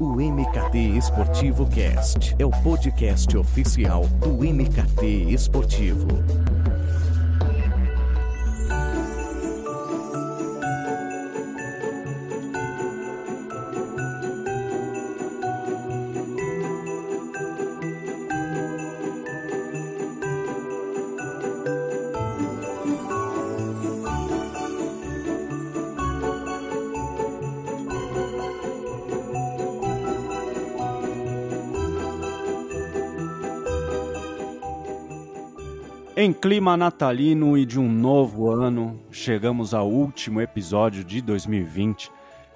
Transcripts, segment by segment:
O MKT Esportivo Cast é o podcast oficial do MKT Esportivo. Clima natalino e de um novo ano, chegamos ao último episódio de 2020,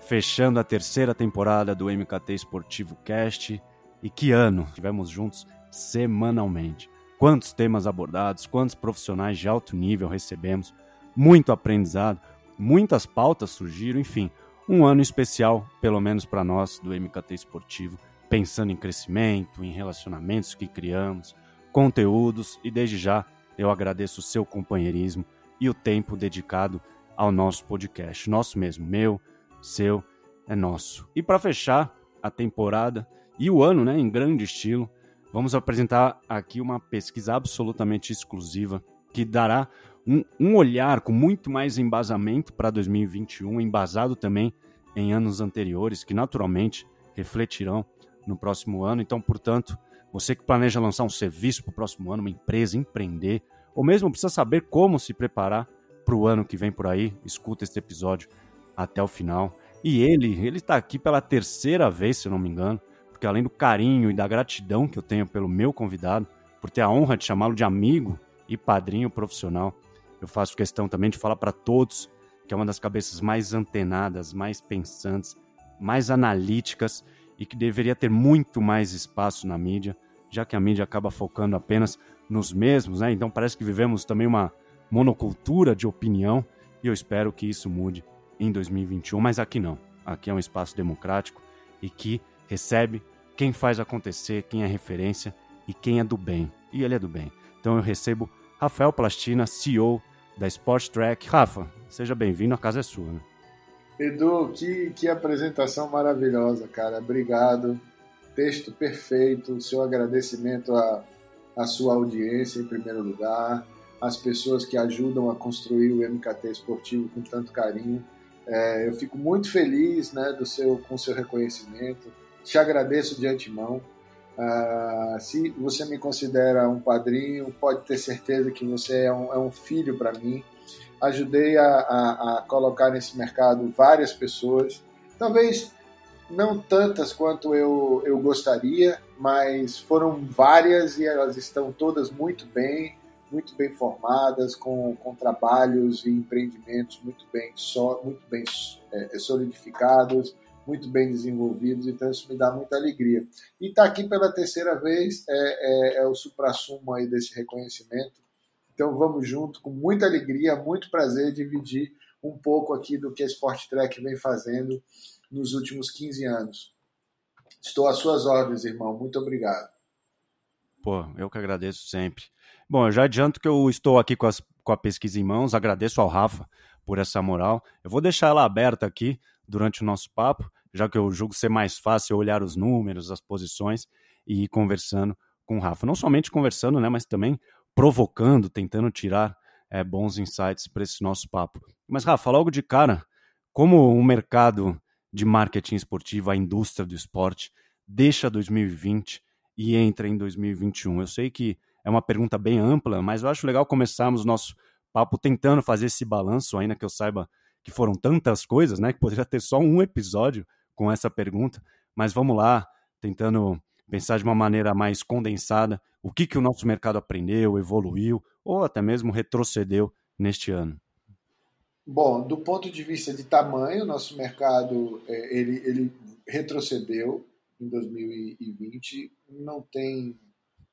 fechando a terceira temporada do MKT Esportivo Cast. E que ano! Tivemos juntos semanalmente. Quantos temas abordados, quantos profissionais de alto nível recebemos, muito aprendizado, muitas pautas surgiram, enfim, um ano especial, pelo menos para nós do MKT Esportivo, pensando em crescimento, em relacionamentos que criamos, conteúdos e desde já eu agradeço o seu companheirismo e o tempo dedicado ao nosso podcast. Nosso mesmo, meu, seu, é nosso. E para fechar a temporada e o ano, né, em grande estilo, vamos apresentar aqui uma pesquisa absolutamente exclusiva que dará um, um olhar com muito mais embasamento para 2021, embasado também em anos anteriores, que naturalmente refletirão no próximo ano. Então, portanto, você que planeja lançar um serviço para o próximo ano, uma empresa, empreender, ou mesmo precisa saber como se preparar para o ano que vem por aí, escuta este episódio até o final. E ele, ele está aqui pela terceira vez, se não me engano, porque além do carinho e da gratidão que eu tenho pelo meu convidado, por ter a honra de chamá-lo de amigo e padrinho profissional, eu faço questão também de falar para todos que é uma das cabeças mais antenadas, mais pensantes, mais analíticas e que deveria ter muito mais espaço na mídia, já que a mídia acaba focando apenas nos mesmos, né? Então parece que vivemos também uma monocultura de opinião e eu espero que isso mude em 2021, mas aqui não. Aqui é um espaço democrático e que recebe quem faz acontecer, quem é referência e quem é do bem. E ele é do bem. Então eu recebo Rafael Plastina, CEO da Sport Track. Rafa, seja bem-vindo, a casa é sua. Né? Edu, que, que apresentação maravilhosa, cara. Obrigado. Texto perfeito. Seu agradecimento à, à sua audiência, em primeiro lugar, às pessoas que ajudam a construir o MKT esportivo com tanto carinho. É, eu fico muito feliz né, do seu, com o seu reconhecimento. Te agradeço de antemão. Uh, se você me considera um padrinho, pode ter certeza que você é um, é um filho para mim ajudei a, a, a colocar nesse mercado várias pessoas, talvez não tantas quanto eu, eu gostaria, mas foram várias e elas estão todas muito bem, muito bem formadas, com, com trabalhos e empreendimentos muito bem, so, muito bem é, solidificados, muito bem desenvolvidos, então isso me dá muita alegria. E estar tá aqui pela terceira vez é, é, é o supra-sumo aí desse reconhecimento então vamos junto, com muita alegria, muito prazer dividir um pouco aqui do que a Sport Track vem fazendo nos últimos 15 anos. Estou às suas ordens, irmão. Muito obrigado. Pô, eu que agradeço sempre. Bom, eu já adianto que eu estou aqui com, as, com a pesquisa em mãos, agradeço ao Rafa por essa moral. Eu vou deixar ela aberta aqui durante o nosso papo, já que eu julgo ser mais fácil olhar os números, as posições e ir conversando com o Rafa. Não somente conversando, né, mas também provocando, tentando tirar é, bons insights para esse nosso papo. Mas, Rafa, logo de cara, como o mercado de marketing esportivo, a indústria do esporte, deixa 2020 e entra em 2021? Eu sei que é uma pergunta bem ampla, mas eu acho legal começarmos nosso papo tentando fazer esse balanço, ainda que eu saiba que foram tantas coisas, né, que poderia ter só um episódio com essa pergunta, mas vamos lá, tentando pensar de uma maneira mais condensada o que, que o nosso mercado aprendeu, evoluiu ou até mesmo retrocedeu neste ano. Bom, do ponto de vista de tamanho, nosso mercado é, ele, ele retrocedeu em 2020. Não tem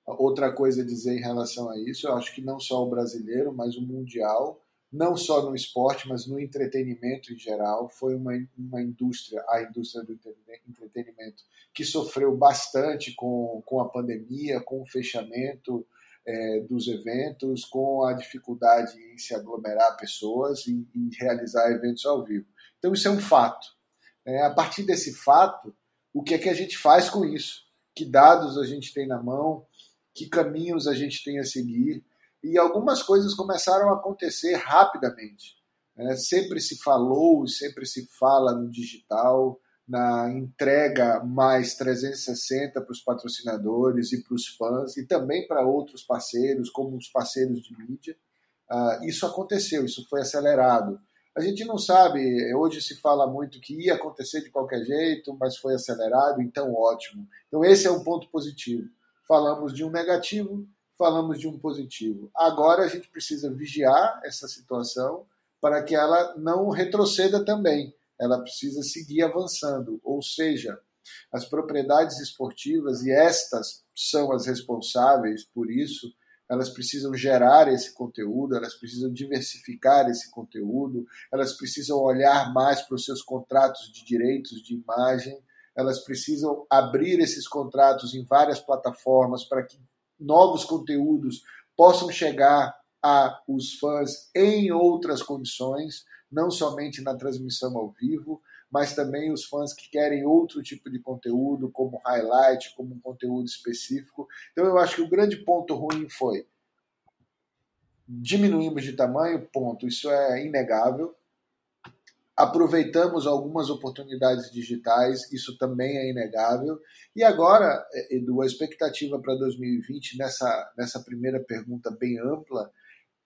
outra coisa a dizer em relação a isso. Eu acho que não só o brasileiro, mas o mundial não só no esporte, mas no entretenimento em geral. Foi uma, uma indústria, a indústria do entretenimento, que sofreu bastante com, com a pandemia, com o fechamento é, dos eventos, com a dificuldade em se aglomerar pessoas e, realizar eventos ao vivo. Então, isso é um fato. É, a partir desse fato, o que é que a gente faz com isso, que dados a gente tem na mão, que caminhos a gente tem a seguir. E algumas coisas começaram a acontecer rapidamente. Né? Sempre se falou, sempre se fala no digital, na entrega mais 360 para os patrocinadores e para os fãs, e também para outros parceiros, como os parceiros de mídia. Uh, isso aconteceu, isso foi acelerado. A gente não sabe, hoje se fala muito que ia acontecer de qualquer jeito, mas foi acelerado, então ótimo. Então esse é um ponto positivo. Falamos de um negativo, falamos de um positivo. Agora a gente precisa vigiar essa situação para que ela não retroceda também. Ela precisa seguir avançando, ou seja, as propriedades esportivas, e estas são as responsáveis por isso, elas precisam gerar esse conteúdo, elas precisam diversificar esse conteúdo, elas precisam olhar mais para os seus contratos de direitos de imagem, elas precisam abrir esses contratos em várias plataformas para que novos conteúdos possam chegar a os fãs em outras condições, não somente na transmissão ao vivo, mas também os fãs que querem outro tipo de conteúdo, como highlight, como um conteúdo específico. Então eu acho que o grande ponto ruim foi diminuímos de tamanho, ponto, isso é inegável. Aproveitamos algumas oportunidades digitais, isso também é inegável. E agora, Edu, a expectativa para 2020, nessa, nessa primeira pergunta bem ampla,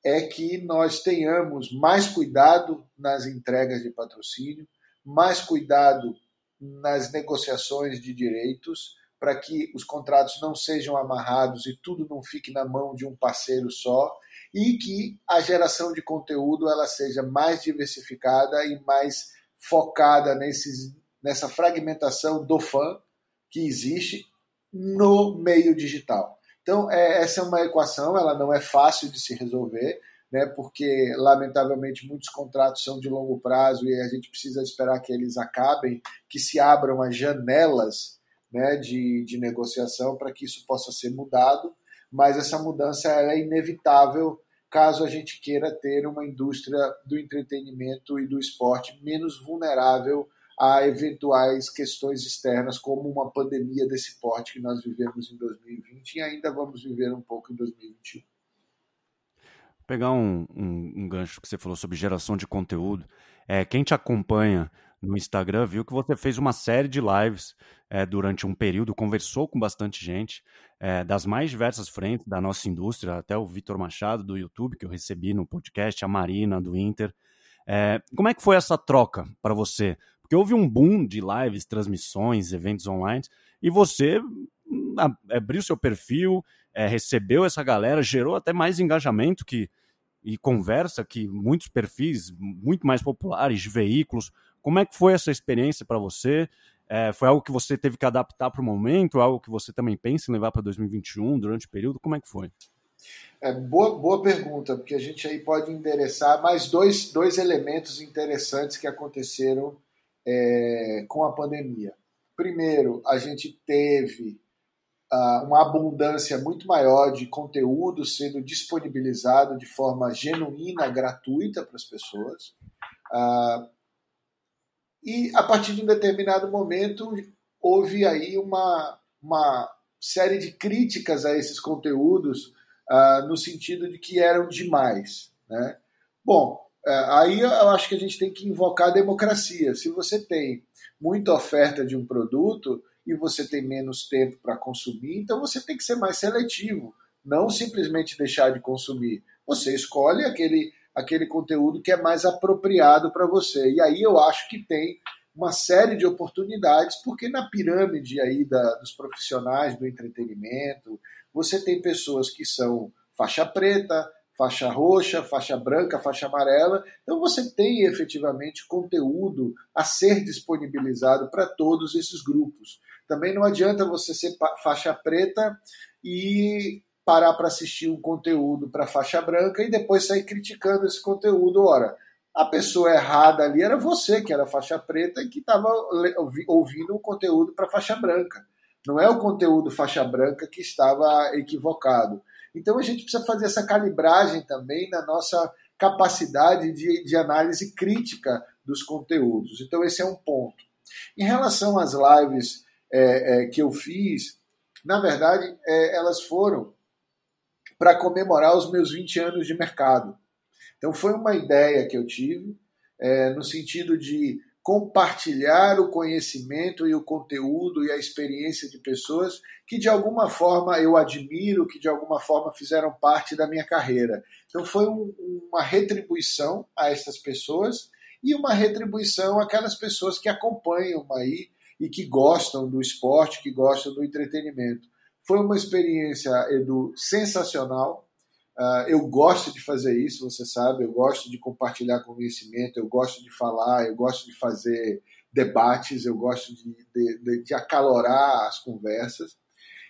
é que nós tenhamos mais cuidado nas entregas de patrocínio, mais cuidado nas negociações de direitos, para que os contratos não sejam amarrados e tudo não fique na mão de um parceiro só, e que a geração de conteúdo ela seja mais diversificada e mais focada nesses, nessa fragmentação do fã que existe no meio digital. Então, é, essa é uma equação, ela não é fácil de se resolver, né, porque, lamentavelmente, muitos contratos são de longo prazo e a gente precisa esperar que eles acabem, que se abram as janelas né, de, de negociação para que isso possa ser mudado, mas essa mudança é inevitável caso a gente queira ter uma indústria do entretenimento e do esporte menos vulnerável a eventuais questões externas, como uma pandemia desse porte que nós vivemos em 2020 e ainda vamos viver um pouco em 2021. Vou pegar um, um, um, gancho que você falou sobre geração de conteúdo. É, quem te acompanha no Instagram viu que você fez uma série de lives é, durante um período, conversou com bastante gente é, das mais diversas frentes da nossa indústria, até o Vitor Machado do YouTube, que eu recebi no podcast, a Marina do Inter. É, como é que foi essa troca para você? Porque houve um boom de lives, transmissões, eventos online, e você hum, abriu seu perfil, é, recebeu essa galera, gerou até mais engajamento que e conversa que muitos perfis muito mais populares de veículos. Como é que foi essa experiência para você? É, foi algo que você teve que adaptar para o momento? Algo que você também pensa em levar para 2021 durante o período? Como é que foi? É, boa, boa pergunta, porque a gente aí pode endereçar mais dois, dois elementos interessantes que aconteceram é, com a pandemia. Primeiro, a gente teve uh, uma abundância muito maior de conteúdo sendo disponibilizado de forma genuína, gratuita para as pessoas. Uh, e a partir de um determinado momento houve aí uma, uma série de críticas a esses conteúdos uh, no sentido de que eram demais. Né? Bom, é, aí eu acho que a gente tem que invocar a democracia. Se você tem muita oferta de um produto e você tem menos tempo para consumir, então você tem que ser mais seletivo, não simplesmente deixar de consumir. Você escolhe aquele, aquele conteúdo que é mais apropriado para você. E aí eu acho que tem uma série de oportunidades, porque na pirâmide aí da, dos profissionais do entretenimento, você tem pessoas que são faixa preta, faixa roxa, faixa branca, faixa amarela. Então você tem efetivamente conteúdo a ser disponibilizado para todos esses grupos. Também não adianta você ser faixa preta e parar para assistir um conteúdo para faixa branca e depois sair criticando esse conteúdo. Ora, a pessoa errada ali era você, que era faixa preta e que estava ouvindo o conteúdo para faixa branca. Não é o conteúdo faixa branca que estava equivocado. Então a gente precisa fazer essa calibragem também na nossa capacidade de, de análise crítica dos conteúdos. Então esse é um ponto. Em relação às lives é, é, que eu fiz, na verdade, é, elas foram para comemorar os meus 20 anos de mercado. Então, foi uma ideia que eu tive, é, no sentido de compartilhar o conhecimento e o conteúdo e a experiência de pessoas que de alguma forma eu admiro, que de alguma forma fizeram parte da minha carreira. Então foi um, uma retribuição a essas pessoas e uma retribuição àquelas pessoas que acompanham aí e que gostam do esporte, que gostam do entretenimento. Foi uma experiência, Edu, sensacional. Uh, eu gosto de fazer isso, você sabe, eu gosto de compartilhar conhecimento, eu gosto de falar, eu gosto de fazer debates, eu gosto de, de, de, acalorar as conversas.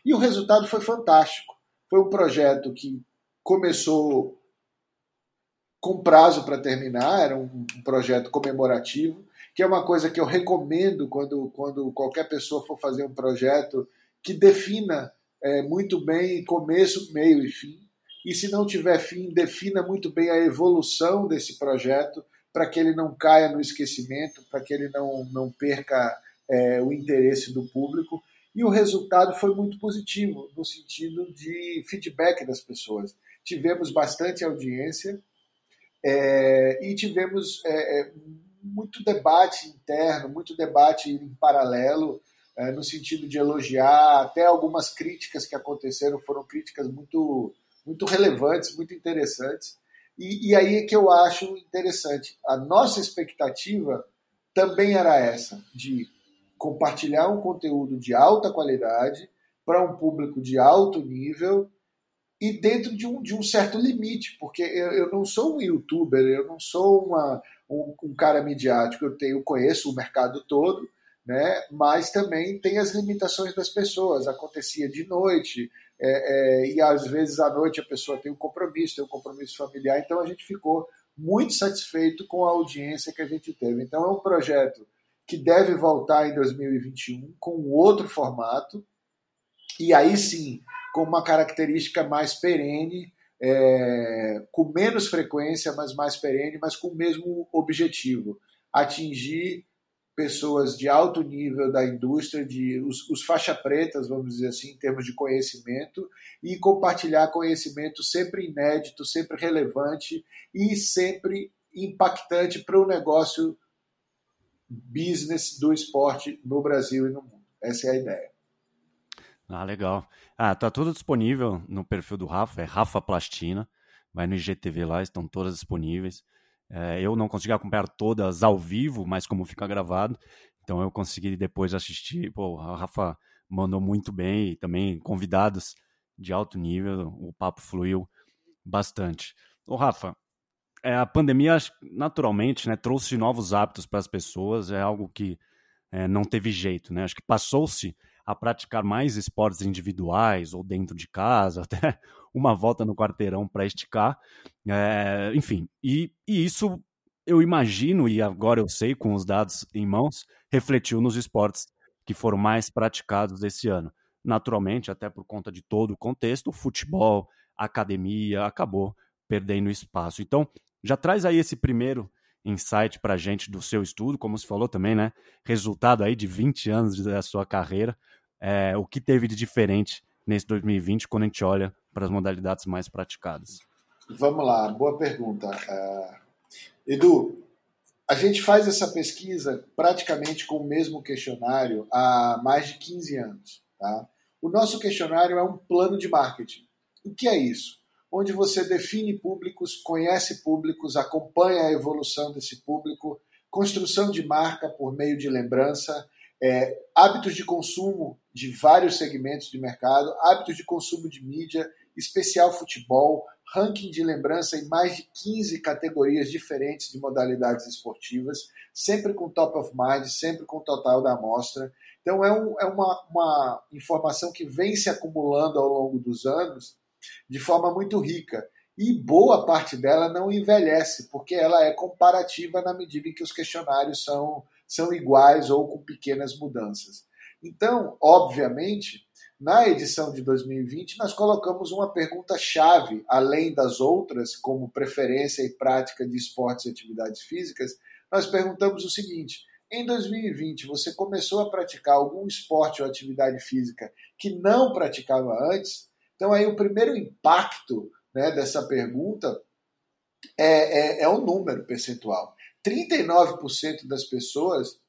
E o resultado foi fantástico. Foi um projeto que começou com prazo para terminar, era um projeto comemorativo, que é uma coisa que eu recomendo quando, quando qualquer pessoa for fazer um projeto que defina é, muito bem começo, meio e fim e se não tiver fim, defina muito bem a evolução desse projeto para que ele não caia no esquecimento, para que ele não, não perca é, o interesse do público. E o resultado foi muito positivo, no sentido de feedback das pessoas. Tivemos bastante audiência é, e tivemos é, é muito debate interno, muito debate em paralelo, é, no sentido de elogiar, até algumas críticas que aconteceram foram críticas muito muito relevantes, muito interessantes. E, e aí é que eu acho interessante. A nossa expectativa também era essa, de compartilhar um conteúdo de alta qualidade para um público de alto nível e dentro de um, de um certo limite, porque eu, eu não sou um youtuber, eu não sou uma, um, um, cara midiático, eu tenho conheço o mercado todo, né? mas também tem as limitações das pessoas. Acontecia de noite, é, é, e às vezes à noite a pessoa tem um compromisso, tem um compromisso familiar, então a gente ficou muito satisfeito com a audiência que a gente teve. Então é um projeto que deve voltar em 2021 com outro formato, e aí sim, com uma característica mais perene, é, com menos frequência, mas mais perene, mas com o mesmo objetivo: atingir pessoas de alto nível da indústria, de os, os faixa pretas, vamos dizer assim, em termos de conhecimento, e compartilhar conhecimento sempre inédito, sempre relevante e sempre impactante para o negócio business do esporte no Brasil e no mundo. Essa é a ideia. Ah, legal. Ah, tá tudo disponível no perfil do Rafa, é Rafa Plastina. Vai no IGTV lá, estão todas disponíveis. É, eu não consegui acompanhar todas ao vivo, mas como fica gravado, então eu consegui depois assistir. Pô, a Rafa mandou muito bem e também convidados de alto nível, o papo fluiu bastante. Ô, Rafa, é, a pandemia naturalmente né, trouxe novos hábitos para as pessoas, é algo que é, não teve jeito, né? Acho que passou-se a praticar mais esportes individuais ou dentro de casa, até uma volta no quarteirão para esticar, é, enfim. E, e isso eu imagino, e agora eu sei com os dados em mãos, refletiu nos esportes que foram mais praticados esse ano. Naturalmente, até por conta de todo o contexto, o futebol, a academia acabou perdendo espaço. Então, já traz aí esse primeiro insight para a gente do seu estudo, como você falou também, né? Resultado aí de 20 anos da sua carreira. É, o que teve de diferente nesse 2020 quando a gente olha para as modalidades mais praticadas? Vamos lá, boa pergunta. Uh, Edu, a gente faz essa pesquisa praticamente com o mesmo questionário há mais de 15 anos. Tá? O nosso questionário é um plano de marketing. O que é isso? onde você define públicos, conhece públicos, acompanha a evolução desse público, construção de marca por meio de lembrança, é, hábitos de consumo de vários segmentos de mercado, hábitos de consumo de mídia, especial futebol, ranking de lembrança em mais de 15 categorias diferentes de modalidades esportivas, sempre com top of mind, sempre com total da amostra. Então é, um, é uma, uma informação que vem se acumulando ao longo dos anos de forma muito rica. E boa parte dela não envelhece, porque ela é comparativa na medida em que os questionários são, são iguais ou com pequenas mudanças. Então, obviamente, na edição de 2020, nós colocamos uma pergunta-chave, além das outras, como preferência e prática de esportes e atividades físicas. Nós perguntamos o seguinte: em 2020 você começou a praticar algum esporte ou atividade física que não praticava antes, então aí o primeiro impacto né, dessa pergunta é, é, é o número percentual. 39% das pessoas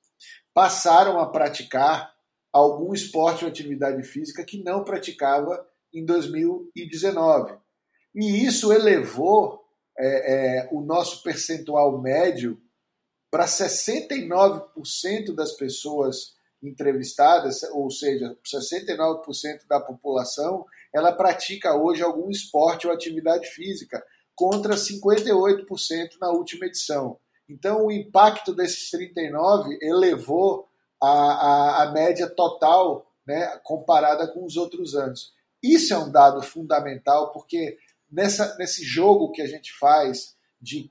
passaram a praticar algum esporte ou atividade física que não praticava em 2019. E isso elevou é, é, o nosso percentual médio para 69% das pessoas entrevistadas, ou seja, 69% da população, ela pratica hoje algum esporte ou atividade física, contra 58% na última edição. Então, o impacto desses 39 elevou a, a, a média total né, comparada com os outros anos. Isso é um dado fundamental, porque nessa, nesse jogo que a gente faz de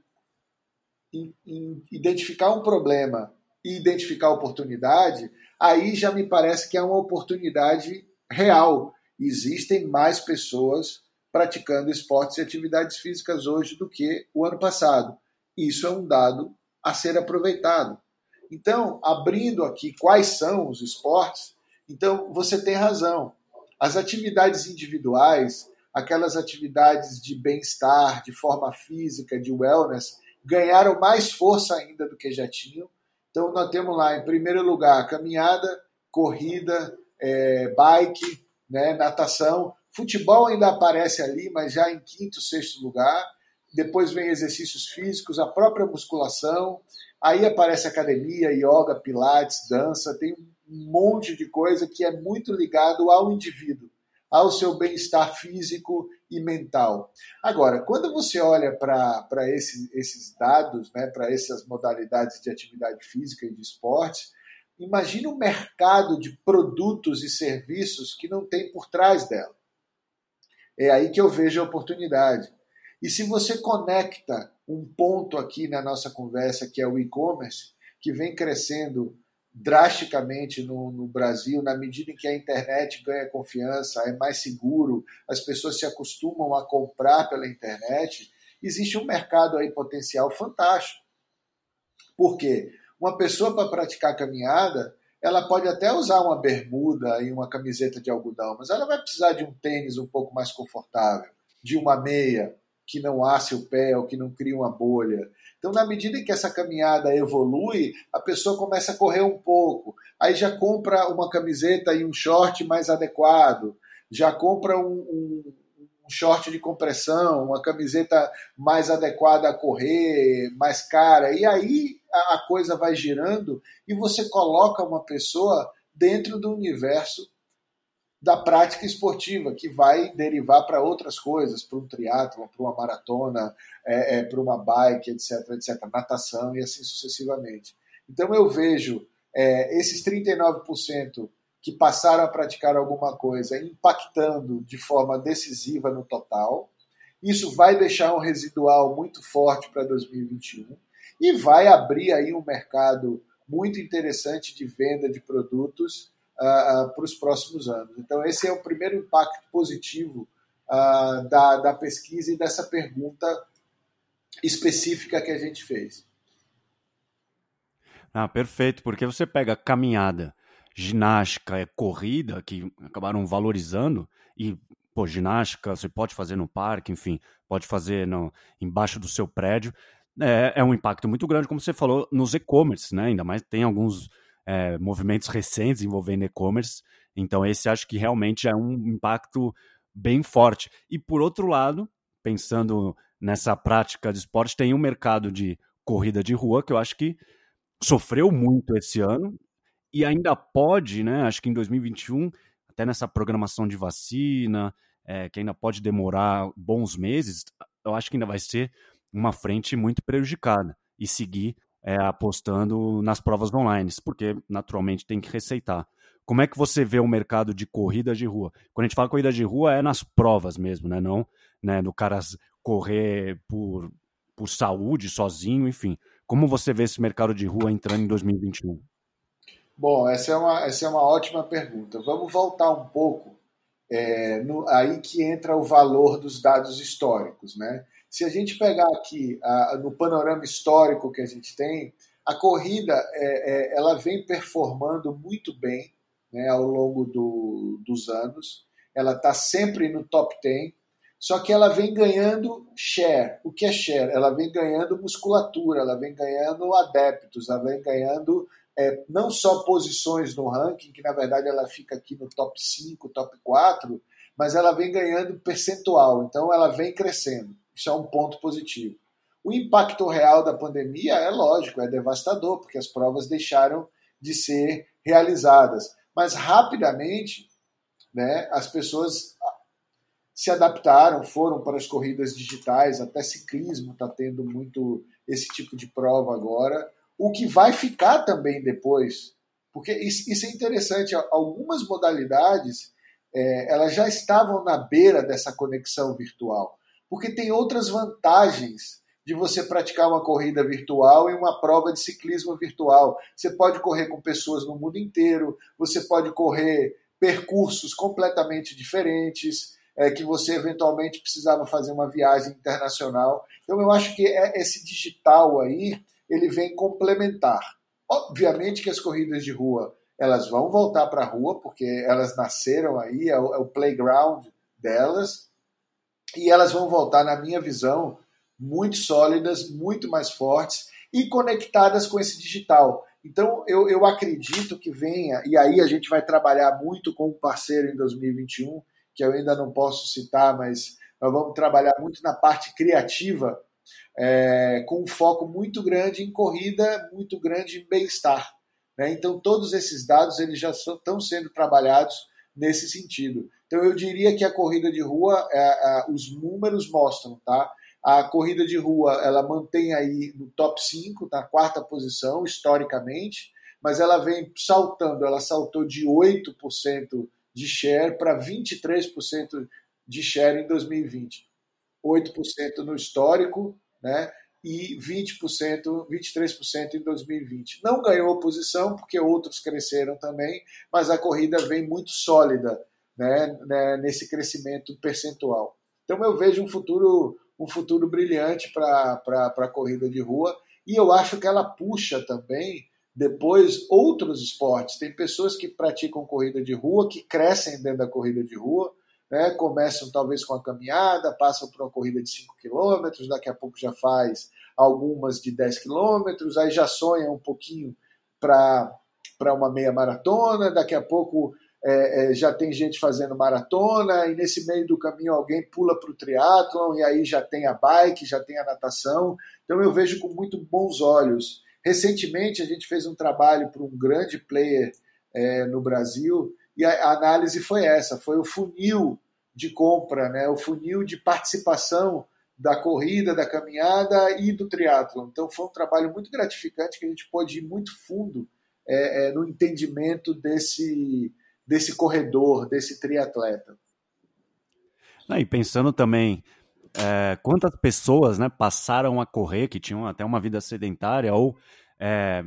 in, in, identificar um problema e identificar oportunidade, aí já me parece que é uma oportunidade real. Existem mais pessoas praticando esportes e atividades físicas hoje do que o ano passado. Isso é um dado a ser aproveitado. Então, abrindo aqui quais são os esportes, então você tem razão. As atividades individuais, aquelas atividades de bem-estar, de forma física, de wellness, ganharam mais força ainda do que já tinham. Então, nós temos lá, em primeiro lugar, caminhada, corrida, é, bike, né, natação. Futebol ainda aparece ali, mas já em quinto, sexto lugar. Depois vem exercícios físicos, a própria musculação. Aí aparece academia, yoga, pilates, dança. Tem um monte de coisa que é muito ligado ao indivíduo ao seu bem-estar físico e mental. Agora, quando você olha para esse, esses dados, né, para essas modalidades de atividade física e de esporte, imagine um mercado de produtos e serviços que não tem por trás dela. É aí que eu vejo a oportunidade. E se você conecta um ponto aqui na nossa conversa, que é o e-commerce, que vem crescendo drasticamente no, no, Brasil, na medida em que a internet ganha confiança, é mais seguro, as pessoas se acostumam a comprar pela internet, existe um mercado aí potencial fantástico. Por quê? Uma pessoa para praticar caminhada, ela pode até usar uma bermuda e uma camiseta de algodão, mas ela vai precisar de um tênis um pouco mais confortável, de uma meia que não asse o pé ou que não crie uma bolha. Então, na medida em que essa caminhada evolui, a pessoa começa a correr um pouco, aí já compra uma camiseta e um short mais adequado, já compra um, um, um short de compressão, uma camiseta mais adequada a correr, mais cara, e aí a coisa vai girando e você coloca uma pessoa dentro do universo da prática esportiva, que vai derivar para outras coisas, para um triatlo, para uma maratona, é, é, para uma bike, etc, etc, natação e assim sucessivamente. Então eu vejo é, esses 39% que passaram a praticar alguma coisa impactando de forma decisiva no total. Isso vai deixar um residual muito forte para 2021 e vai abrir aí um mercado muito interessante de venda de produtos uh, para os próximos anos. Então, esse é o primeiro impacto positivo uh, da, da pesquisa e dessa pergunta específica que a gente fez. Ah, perfeito, porque você pega caminhada, ginástica, corrida, que acabaram valorizando, e pô, ginástica você pode fazer no parque, enfim, pode fazer no, embaixo do seu prédio. É, é um impacto muito grande, como você falou, nos e-commerce, né? Ainda mais tem alguns é, movimentos recentes envolvendo e-commerce. Então, esse acho que realmente é um impacto bem forte. E por outro lado, pensando nessa prática de esporte, tem um mercado de corrida de rua que eu acho que sofreu muito esse ano e ainda pode, né? Acho que em 2021, até nessa programação de vacina, é, que ainda pode demorar bons meses, eu acho que ainda vai ser uma frente muito prejudicada e seguir é, apostando nas provas online, porque naturalmente tem que receitar. Como é que você vê o mercado de corrida de rua? Quando a gente fala corrida de rua, é nas provas mesmo, né? Não né, no cara correr por, por saúde, sozinho, enfim. Como você vê esse mercado de rua entrando em 2021? Bom, essa é uma, essa é uma ótima pergunta. Vamos voltar um pouco é, no, aí que entra o valor dos dados históricos, né? Se a gente pegar aqui a, no panorama histórico que a gente tem, A corrida é, é, ela vem performando muito bem né, ao longo do, dos anos. Ela está sempre no top 10, só que ela vem ganhando share. O que é share? Ela vem ganhando musculatura, ela vem ganhando adeptos, ela vem ganhando é, não só posições no ranking, que na verdade ela fica aqui no top 5, top 4, mas ela vem ganhando percentual, então ela vem crescendo. Isso é um ponto positivo. O impacto real da pandemia é lógico, é devastador, porque as provas deixaram de ser realizadas. Mas rapidamente, né, as pessoas se adaptaram, foram para as corridas digitais, até ciclismo está tendo muito esse tipo de prova agora. O que vai ficar também depois, porque isso, é interessante, algumas modalidades é, elas já estavam na beira dessa conexão virtual, porque tem outras vantagens de você praticar uma corrida virtual e uma prova de ciclismo virtual. Você pode correr com pessoas no mundo inteiro, você pode correr percursos completamente diferentes, é, que você eventualmente precisava fazer uma viagem internacional. Então eu acho que é, esse digital aí ele vem complementar. Obviamente que as corridas de rua elas vão voltar para a rua porque elas nasceram aí, é o, é o playground delas e elas vão voltar, na minha visão, muito sólidas, muito mais fortes e conectadas com esse digital. Então, eu, eu acredito que venha, e aí a gente vai trabalhar muito com um parceiro em 2021, que eu ainda não posso citar, mas nós vamos trabalhar muito na parte criativa, é, com um foco muito grande em corrida, muito grande em bem-estar. Né? Então, todos esses dados eles já estão sendo trabalhados nesse sentido. Então, eu diria que a corrida de rua, é, é, os números mostram, tá? A corrida de rua, ela mantém aí no top 5, na quarta posição, historicamente, mas ela vem saltando, ela saltou de 8% de share para 23% de share em 2020. 8% no histórico, né? e 20%, 23% em 2020. Não ganhou posição porque outros cresceram também, mas a corrida vem muito sólida né, né, nesse crescimento percentual. Então eu vejo um futuro, um futuro brilhante para a corrida de rua e eu acho que ela puxa também depois outros esportes. Tem pessoas que praticam corrida de rua, que crescem dentro da corrida de rua, né? começam talvez com a caminhada, passam por uma corrida de 5 km, daqui a pouco já faz algumas de 10 km, aí já sonha um pouquinho para uma meia maratona, daqui a pouco é, é, já tem gente fazendo maratona, e nesse meio do caminho alguém pula para o triatlon, e aí já tem a bike, já tem a natação. Então eu vejo com muito bons olhos. Recentemente a gente fez um trabalho para um grande player é, no Brasil, e a análise foi essa, foi o funil de compra, né? o funil de participação da corrida, da caminhada e do triatlo. Então foi um trabalho muito gratificante que a gente pôde ir muito fundo é, é, no entendimento desse, desse corredor, desse triatleta. Ah, e pensando também é, quantas pessoas né, passaram a correr, que tinham até uma vida sedentária, ou é,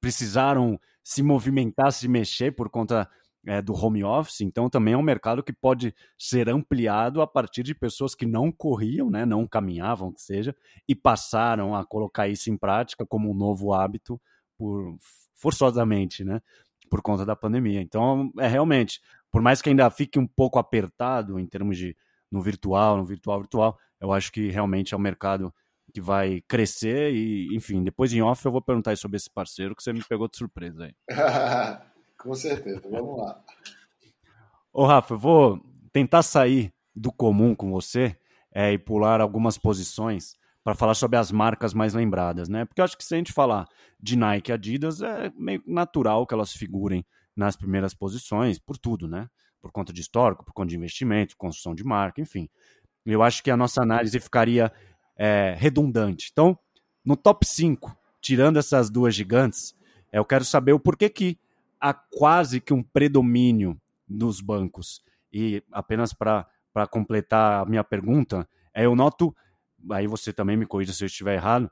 precisaram se movimentar, se mexer por conta é, do home office, então também é um mercado que pode ser ampliado a partir de pessoas que não corriam, né, não caminhavam, que seja, e passaram a colocar isso em prática como um novo hábito por forçosamente, né, por conta da pandemia. Então, é realmente, por mais que ainda fique um pouco apertado em termos de no virtual, no virtual, virtual, eu acho que realmente é um mercado que vai crescer e, enfim, depois em off eu vou perguntar sobre esse parceiro que você me pegou de surpresa aí. Com certeza, vamos lá. Ô, Rafa, eu vou tentar sair do comum com você é, e pular algumas posições para falar sobre as marcas mais lembradas, né? Porque eu acho que se a gente falar de Nike e Adidas, é meio natural que elas figurem nas primeiras posições, por tudo, né? Por conta de histórico, por conta de investimento, construção de marca, enfim. Eu acho que a nossa análise ficaria é, redundante. Então, no top 5, tirando essas duas gigantes, eu quero saber o porquê que há quase que um predomínio nos bancos. E apenas para completar a minha pergunta, é, eu noto, aí você também me corrija se eu estiver errado,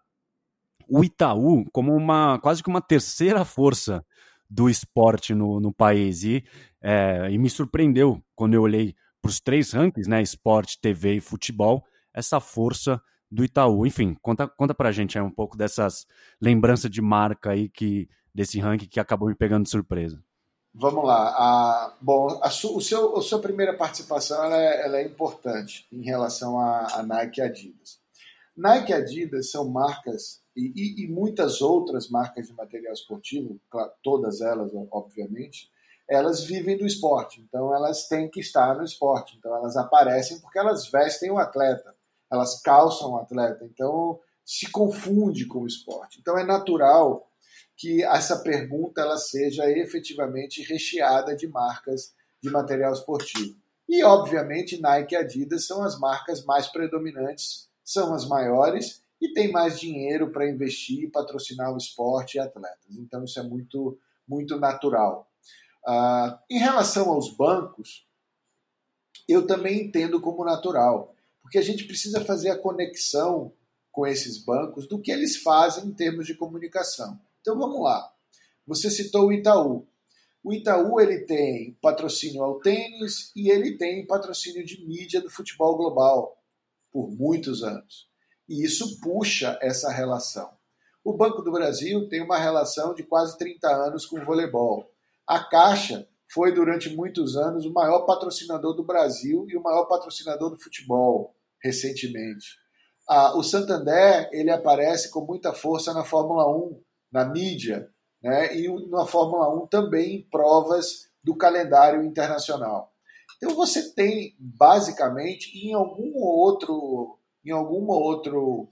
o Itaú como uma quase que uma terceira força do esporte no, no país. E, é, e me surpreendeu quando eu olhei para os três rankings, né, esporte, TV e futebol, essa força do Itaú. Enfim, conta, conta pra gente aí um pouco dessas lembranças de marca aí que, desse ranking que acabou me pegando de surpresa. Vamos lá. A, bom, a, su, o seu, a sua primeira participação ela é, ela é importante em relação a Nike e Adidas. Nike e Adidas são marcas, e, e, e, muitas outras marcas de material esportivo, todas elas, obviamente, elas vivem do esporte. Então, elas têm que estar no esporte. Então, elas aparecem porque elas vestem o atleta, elas calçam o atleta. Então, se confunde com o esporte. Então, é natural que essa pergunta ela seja efetivamente recheada de marcas de material esportivo. E, obviamente, Nike e Adidas são as marcas mais predominantes, são as maiores e têm mais dinheiro para investir patrocinar o esporte e atletas. Então, isso é muito, muito natural. Uh, em relação aos bancos, eu também entendo como natural, porque a gente precisa fazer a conexão com esses bancos do que eles fazem em termos de comunicação. Então vamos lá. Você citou o Itaú. O Itaú ele tem patrocínio ao tênis e ele tem patrocínio de mídia do futebol global por muitos anos. E isso puxa essa relação. O Banco do Brasil tem uma relação de quase 30 anos com o voleibol. A Caixa foi durante muitos anos o maior patrocinador do Brasil e o maior patrocinador do futebol recentemente. Ah, o Santander ele aparece com muita força na Fórmula 1 na mídia, né, e na Fórmula 1 também provas do calendário internacional. Então você tem basicamente em algum outro em algum outro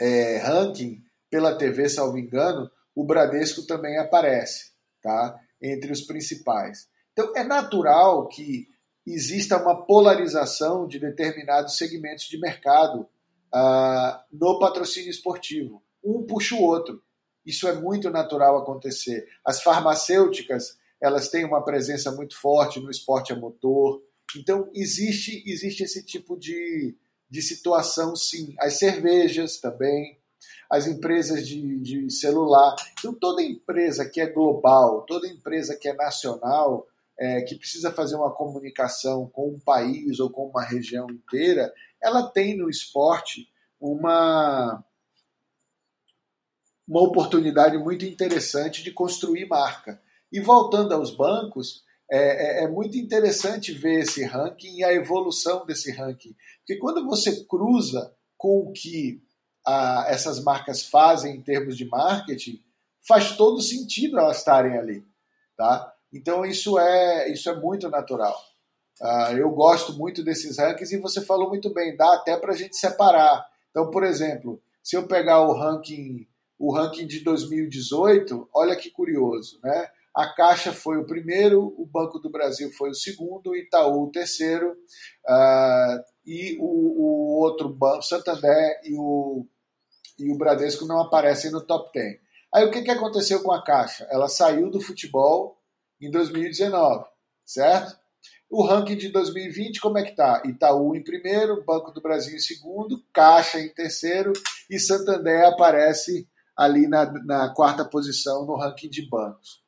é, ranking pela TV, salvo engano, o Bradesco também aparece, tá? Entre os principais. Então é natural que exista uma polarização de determinados segmentos de mercado uh, no patrocínio esportivo. Um puxa o outro. Isso é muito natural acontecer. As farmacêuticas, elas têm uma presença muito forte no esporte a motor. Então, existe, existe esse tipo de, de situação, sim. As cervejas também, as empresas de, de celular. Então, toda empresa que é global, toda empresa que é nacional, é, que precisa fazer uma comunicação com um país ou com uma região inteira, ela tem no esporte uma, uma oportunidade muito interessante de construir marca. E voltando aos bancos, é, é, é, muito interessante ver esse ranking e a evolução desse ranking. Porque quando você cruza com o que a, essas marcas fazem em termos de marketing, faz todo sentido elas estarem ali. Tá? Então isso é, isso é muito natural. Uh, eu gosto muito desses rankings e você falou muito bem, dá até para a gente separar. Então, por exemplo, se eu pegar o ranking o ranking de 2018, olha que curioso, né? A Caixa foi o primeiro, o Banco do Brasil foi o segundo, Itaú o terceiro, uh, e o, o, outro banco, Santander e o, e o Bradesco não aparecem no top 10. Aí o que, que aconteceu com a Caixa? Ela saiu do futebol em 2019, certo? O ranking de 2020, como é que tá? Itaú em primeiro, Banco do Brasil em segundo, Caixa em terceiro e Santander aparece ali na, na quarta posição no ranking de bancos.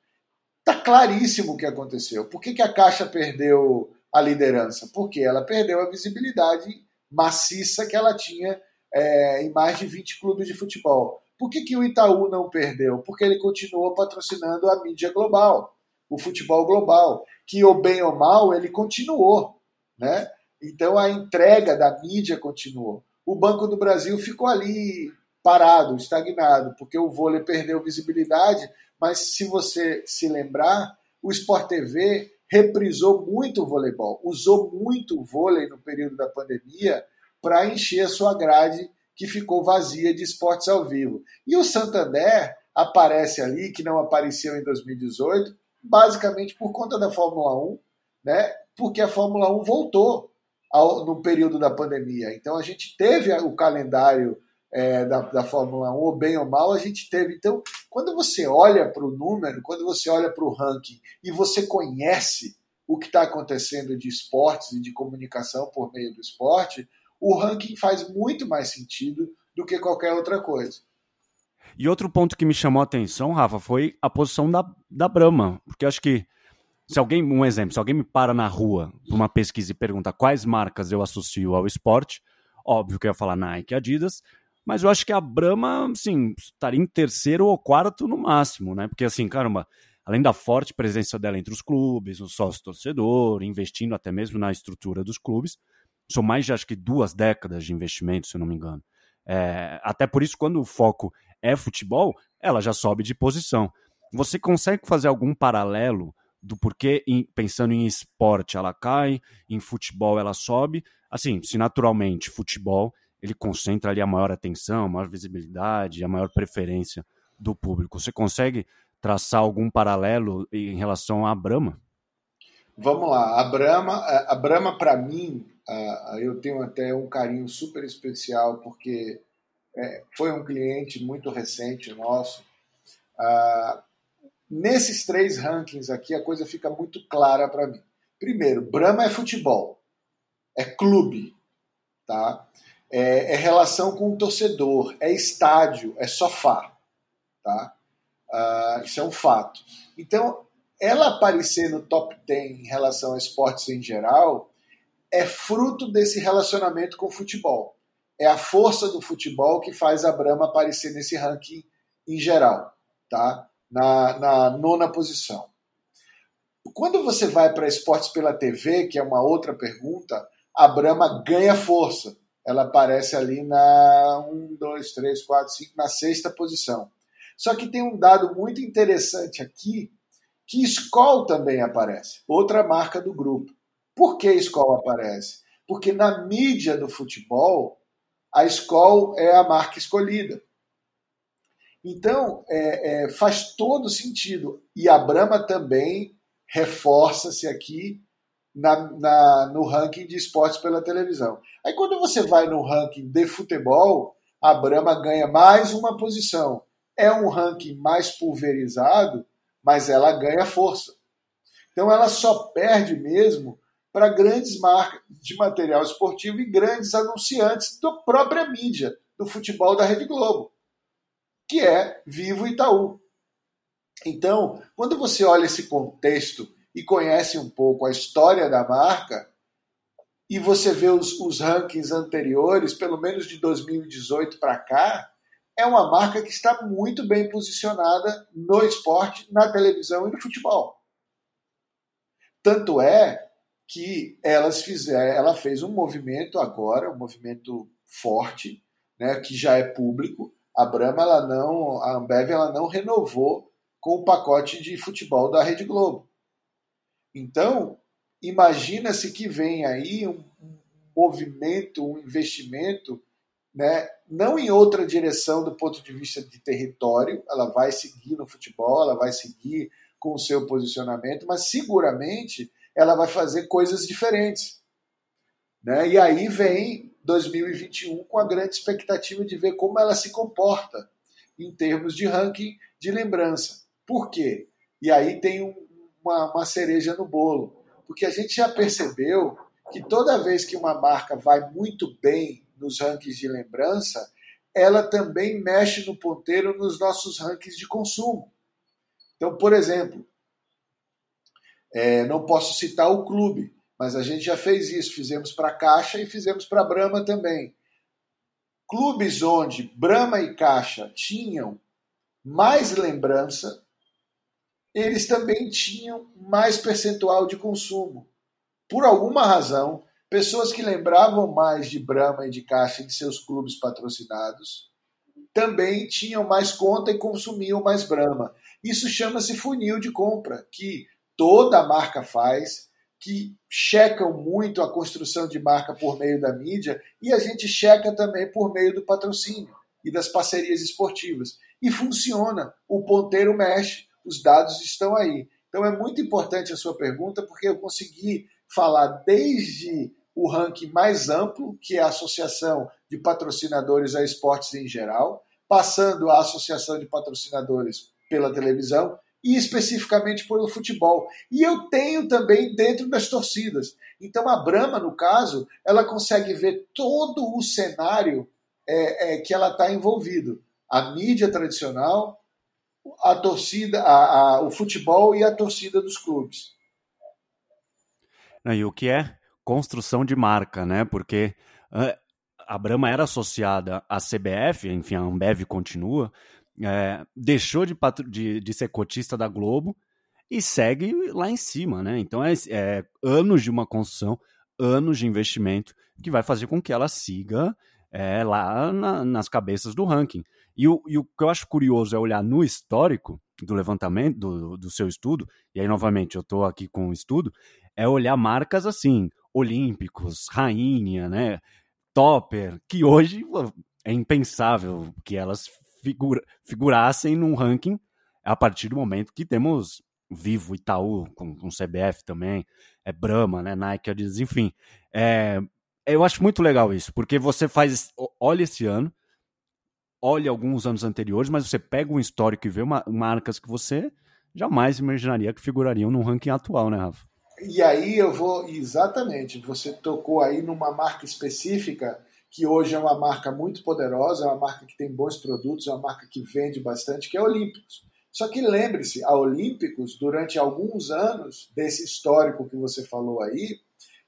Está claríssimo o que aconteceu. Por que, que a Caixa perdeu a liderança? Porque ela perdeu a visibilidade maciça que ela tinha é, em mais de 20 clubes de futebol. Por que, que o Itaú não perdeu? Porque ele continuou patrocinando a mídia global, o futebol global, que ou bem ou mal ele continuou, né? Então a entrega da mídia continuou. O Banco do Brasil ficou ali parado, estagnado, porque o vôlei perdeu visibilidade, mas se você se lembrar, o Sport TV reprisou muito o voleibol, usou muito o vôlei no período da pandemia para encher a sua grade que ficou vazia de esportes ao vivo. E o Santander aparece ali, que não apareceu em 2018, basicamente por conta da Fórmula 1, né? porque a Fórmula 1 voltou ao, no período da pandemia. Então a gente teve o calendário é, da, da Fórmula 1, ou bem ou mal, a gente teve. Então, quando você olha para o número, quando você olha para o ranking e você conhece o que está acontecendo de esportes e de comunicação por meio do esporte, o ranking faz muito mais sentido do que qualquer outra coisa. E outro ponto que me chamou a atenção, Rafa, foi a posição da, da Brahma. Porque acho que, se alguém, um exemplo, se alguém me para na rua para uma pesquisa e pergunta quais marcas eu associo ao esporte, Óbvio que eu ia falar Nike Adidas, mas eu acho que a Brahma, assim, estaria em terceiro ou quarto no máximo, né? Porque, assim, caramba, além da forte presença dela entre os clubes, o sócio-torcedor, investindo até mesmo na estrutura dos clubes, são mais de acho que duas décadas de investimento, se eu não me engano. É, até por isso, quando o foco é futebol, ela já sobe de posição. Você consegue fazer algum paralelo do porquê, em, pensando em esporte, ela cai, em futebol ela sobe? Assim, se naturalmente futebol ele concentra ali a maior atenção, a maior visibilidade, a maior preferência do público. Você consegue traçar algum paralelo em relação à Brahma? Vamos lá, a Brahma, a Brahma para mim, eu tenho até um carinho super especial porque é, foi um cliente muito recente nosso. nesses três rankings aqui, a coisa fica muito clara para mim. Primeiro, Brahma é futebol, é clube, tá? É, é, relação com o torcedor, é estádio, é sofá, tá? Uh, isso é um fato. Então, ela aparecer no top 10 em relação a esportes em geral é fruto desse relacionamento com o futebol. É a força do futebol que faz a Brahma aparecer nesse ranking em geral, tá? Na, na nona posição. Quando você vai para esportes pela TV, que é uma outra pergunta, a Brahma ganha força. Ela aparece ali na 1, 2, 3, 4, 5, na sexta posição. Só que tem um dado muito interessante aqui, que Skoll também aparece, outra marca do grupo. Por que Skoll aparece? Porque na mídia do futebol, a Skoll é a marca escolhida. Então, é, é, faz todo sentido. E a Brahma também reforça-se aqui na, na, no ranking de esportes pela televisão. Aí, quando você vai no ranking de futebol, a Brahma ganha mais uma posição. É um ranking mais pulverizado, mas ela ganha força. Então, ela só perde mesmo para grandes marcas de material esportivo e grandes anunciantes da própria mídia do futebol da Rede Globo, que é Vivo Itaú. Então, quando você olha esse contexto e conhece um pouco a história da marca, e você vê os, os rankings anteriores, pelo menos de 2018 para cá, é uma marca que está muito bem posicionada no esporte, na televisão e no futebol. Tanto é que elas ela fez um movimento agora, um movimento forte, né, que já é público. A Brahma, ela não, a Ambev, ela não renovou com o pacote de futebol da Rede Globo. Então, imagina-se que vem aí um, um movimento, um investimento, né, não em outra direção do ponto de vista de território, ela vai seguir no futebol, ela vai seguir com o seu posicionamento, mas seguramente ela vai fazer coisas diferentes. Né? E aí vem 2021 com a grande expectativa de ver como ela se comporta em termos de ranking de lembrança. Por quê? E aí tem um, uma, uma cereja no bolo. Porque a gente já percebeu que toda vez que uma marca vai muito bem nos rankings de lembrança, ela também mexe no ponteiro nos nossos rankings de consumo. Então, por exemplo, é, não posso citar o clube, mas a gente já fez isso. Fizemos para a Caixa e fizemos para a Brahma também. Clubes onde Brahma e Caixa tinham mais lembrança eles também tinham mais percentual de consumo. Por alguma razão, pessoas que lembravam mais de Brahma e de Caixa de seus clubes patrocinados também tinham mais conta e consumiam mais Brahma. Isso chama-se funil de compra, que toda marca faz, que checam muito a construção de marca por meio da mídia e a gente checa também por meio do patrocínio e das parcerias esportivas. E funciona, o ponteiro mexe os dados estão aí. Então é muito importante a sua pergunta, porque eu consegui falar desde o ranking mais amplo, que é a Associação de Patrocinadores a Esportes em geral, passando a Associação de Patrocinadores pela televisão e especificamente pelo futebol. E eu tenho também dentro das torcidas. Então a Brahma, no caso, ela consegue ver todo o cenário é, é, que ela está envolvido. A mídia tradicional, a torcida, a, a, o futebol e a torcida dos clubes. E o que é construção de marca, né? Porque a Brahma era associada à CBF, enfim, a Ambev continua, é, deixou de, de, de, ser cotista da Globo e segue lá em cima, né? Então é, é, anos de uma construção, anos de investimento que vai fazer com que ela siga é, lá na, nas cabeças do ranking. E o, e o que eu acho curioso é olhar no histórico do levantamento, do, do seu estudo, e aí novamente eu estou aqui com o estudo, é olhar marcas assim, olímpicos, rainha, né? Topper, que hoje é impensável que elas figura, figurassem num ranking a partir do momento que temos Vivo, Itaú, com, com CBF também, é Brahma, né, Nike, enfim. É, eu acho muito legal isso, porque você faz, olha esse ano, olha alguns anos anteriores, mas você pega um histórico e vê uma, marcas que você jamais imaginaria que figurariam no ranking atual, né, Rafa? E aí eu vou, exatamente, você tocou aí numa marca específica que hoje é uma marca muito poderosa, é uma marca que tem bons produtos, é uma marca que vende bastante, que é Olímpicos. Só que lembre-se, a Olímpicos, durante alguns anos desse histórico que você falou aí,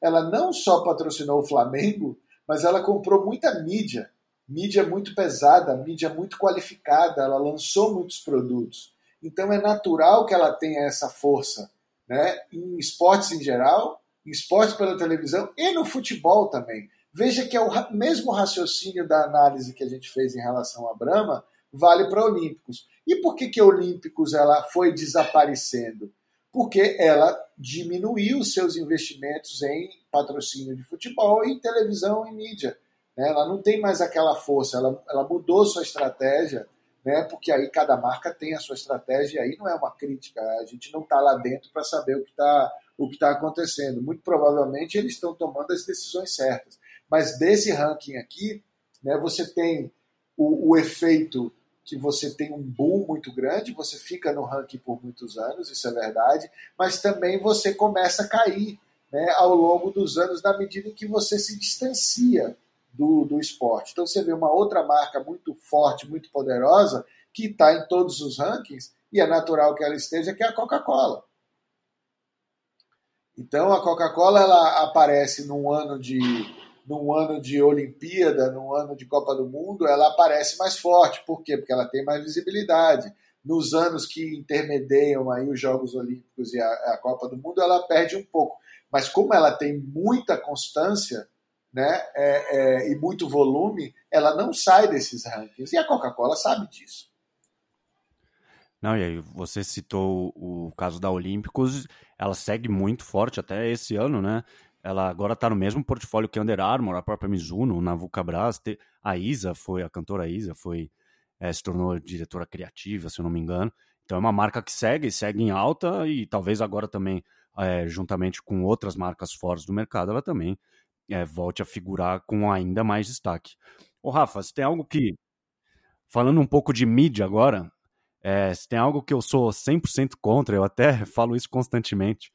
ela não só patrocinou o Flamengo, mas ela comprou muita mídia, mídia muito pesada, mídia muito qualificada, ela lançou muitos produtos. Então é natural que ela tenha essa força né? em esportes em geral, em esportes pela televisão e no futebol também. Veja que é o mesmo raciocínio da análise que a gente fez em relação à Brahma vale para Olímpicos. E por que que Olímpicos ela foi desaparecendo? Porque ela diminuiu seus investimentos em patrocínio de futebol, em televisão e mídia. Né? Ela não tem mais aquela força, ela, ela mudou sua estratégia, né? porque aí cada marca tem a sua estratégia, e aí não é uma crítica, a gente não está lá dentro para saber o que está o que está acontecendo. Muito provavelmente eles estão tomando as decisões certas. Mas desse ranking aqui, né, você tem o, o efeito que você tem um boom muito grande, você fica no ranking por muitos anos, isso é verdade, mas também você começa a cair né, ao longo dos anos na medida em que você se distancia do, do esporte. Então você vê uma outra marca muito forte, muito poderosa, que está em todos os rankings, e é natural que ela esteja, que é a Coca-Cola. Então a Coca-Cola ela aparece num ano de num ano de Olimpíada, num ano de Copa do Mundo, ela aparece mais forte. Por quê? Porque ela tem mais visibilidade. Nos anos que intermediam aí os Jogos Olímpicos e a, a Copa do Mundo, ela perde um pouco. Mas como ela tem muita constância né, é, é, e muito volume, ela não sai desses rankings. E a Coca-Cola sabe disso. Não, e aí você citou o caso da Olímpicos, ela segue muito forte até esse ano, né? Ela agora está no mesmo portfólio que Under Armour, a própria Mizuno, na Vulcabras. A Isa foi, a cantora Isa foi, é, se tornou diretora criativa, se eu não me engano. Então é uma marca que segue, segue em alta e talvez agora também, é, juntamente com outras marcas fortes do mercado, ela também é, volte a figurar com ainda mais destaque. Ô Rafa, se tem algo que, falando um pouco de mídia agora, é, se tem algo que eu sou 100% contra, eu até falo isso constantemente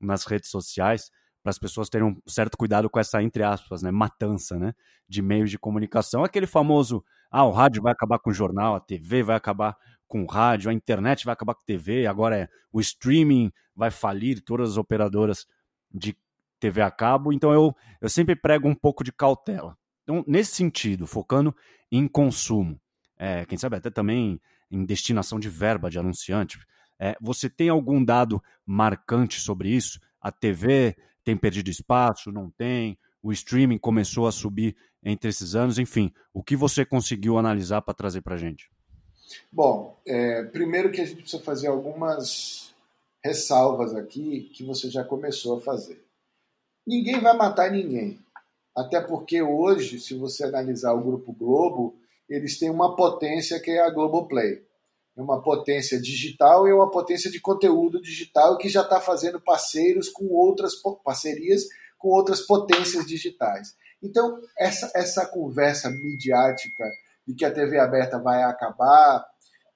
nas redes sociais, para as pessoas terem um certo cuidado com essa, entre aspas, né, matança né, de meios de comunicação. Aquele famoso, ah, o rádio vai acabar com o jornal, a TV vai acabar com o rádio, a internet vai acabar com a TV, agora é o streaming vai falir todas as operadoras de TV a cabo. Então eu, eu sempre prego um pouco de cautela. Então, nesse sentido, focando em consumo, é, quem sabe até também em destinação de verba de anunciante, é, você tem algum dado marcante sobre isso? A TV tem perdido espaço, não tem, o streaming começou a subir entre esses anos, enfim, o que você conseguiu analisar para trazer para a gente? Bom, é, primeiro que a gente precisa fazer algumas ressalvas aqui que você já começou a fazer. Ninguém vai matar ninguém, até porque hoje, se você analisar o Grupo Globo, eles têm uma potência que é a Globoplay uma potência digital e uma potência de conteúdo digital que já está fazendo parceiros com outras parcerias com outras potências digitais. Então, essa, essa conversa midiática de que a TV aberta vai acabar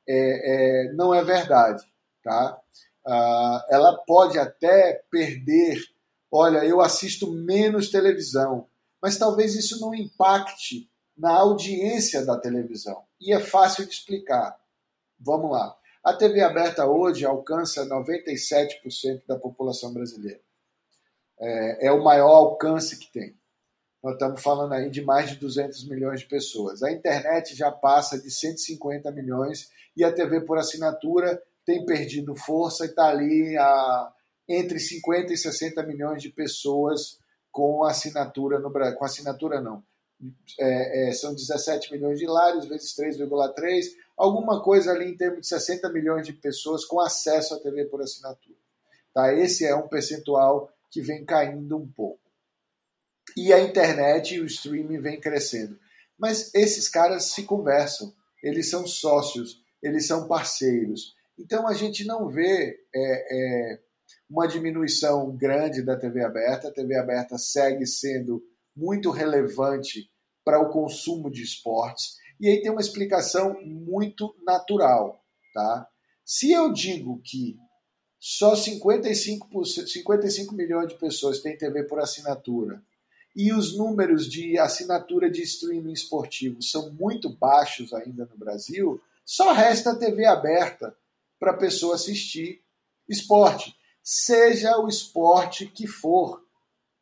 é, é, não é verdade. Tá? Ah, ela pode até perder. Olha, eu assisto menos televisão, mas talvez isso não impacte na audiência da televisão. E é fácil de explicar. Vamos lá. A TV aberta hoje alcança 97% da população brasileira. É, é, o maior alcance que tem. nós estamos falando aí de mais de 200 milhões de pessoas. A internet já passa de 150 milhões e a TV por assinatura tem perdido força e está ali a, entre 50 e 60 milhões de pessoas com assinatura no Brasil. Com assinatura não. É, é, são 17 milhões de lares vezes 3,3, alguma coisa ali em termos de 60 milhões de pessoas com acesso à TV por assinatura. Tá? Esse é um percentual que vem caindo um pouco. E a internet e o streaming vem crescendo. Mas esses caras se conversam, eles são sócios, eles são parceiros. Então a gente não vê é, é, uma diminuição grande da TV aberta. A TV aberta segue sendo muito relevante para o consumo de esportes. E aí tem uma explicação muito natural. Tá? Se eu digo que só 55, 55 milhões de pessoas têm TV por assinatura e os números de assinatura de streaming esportivo são muito baixos ainda no Brasil, só resta a TV aberta para a pessoa assistir esporte, seja o esporte que for,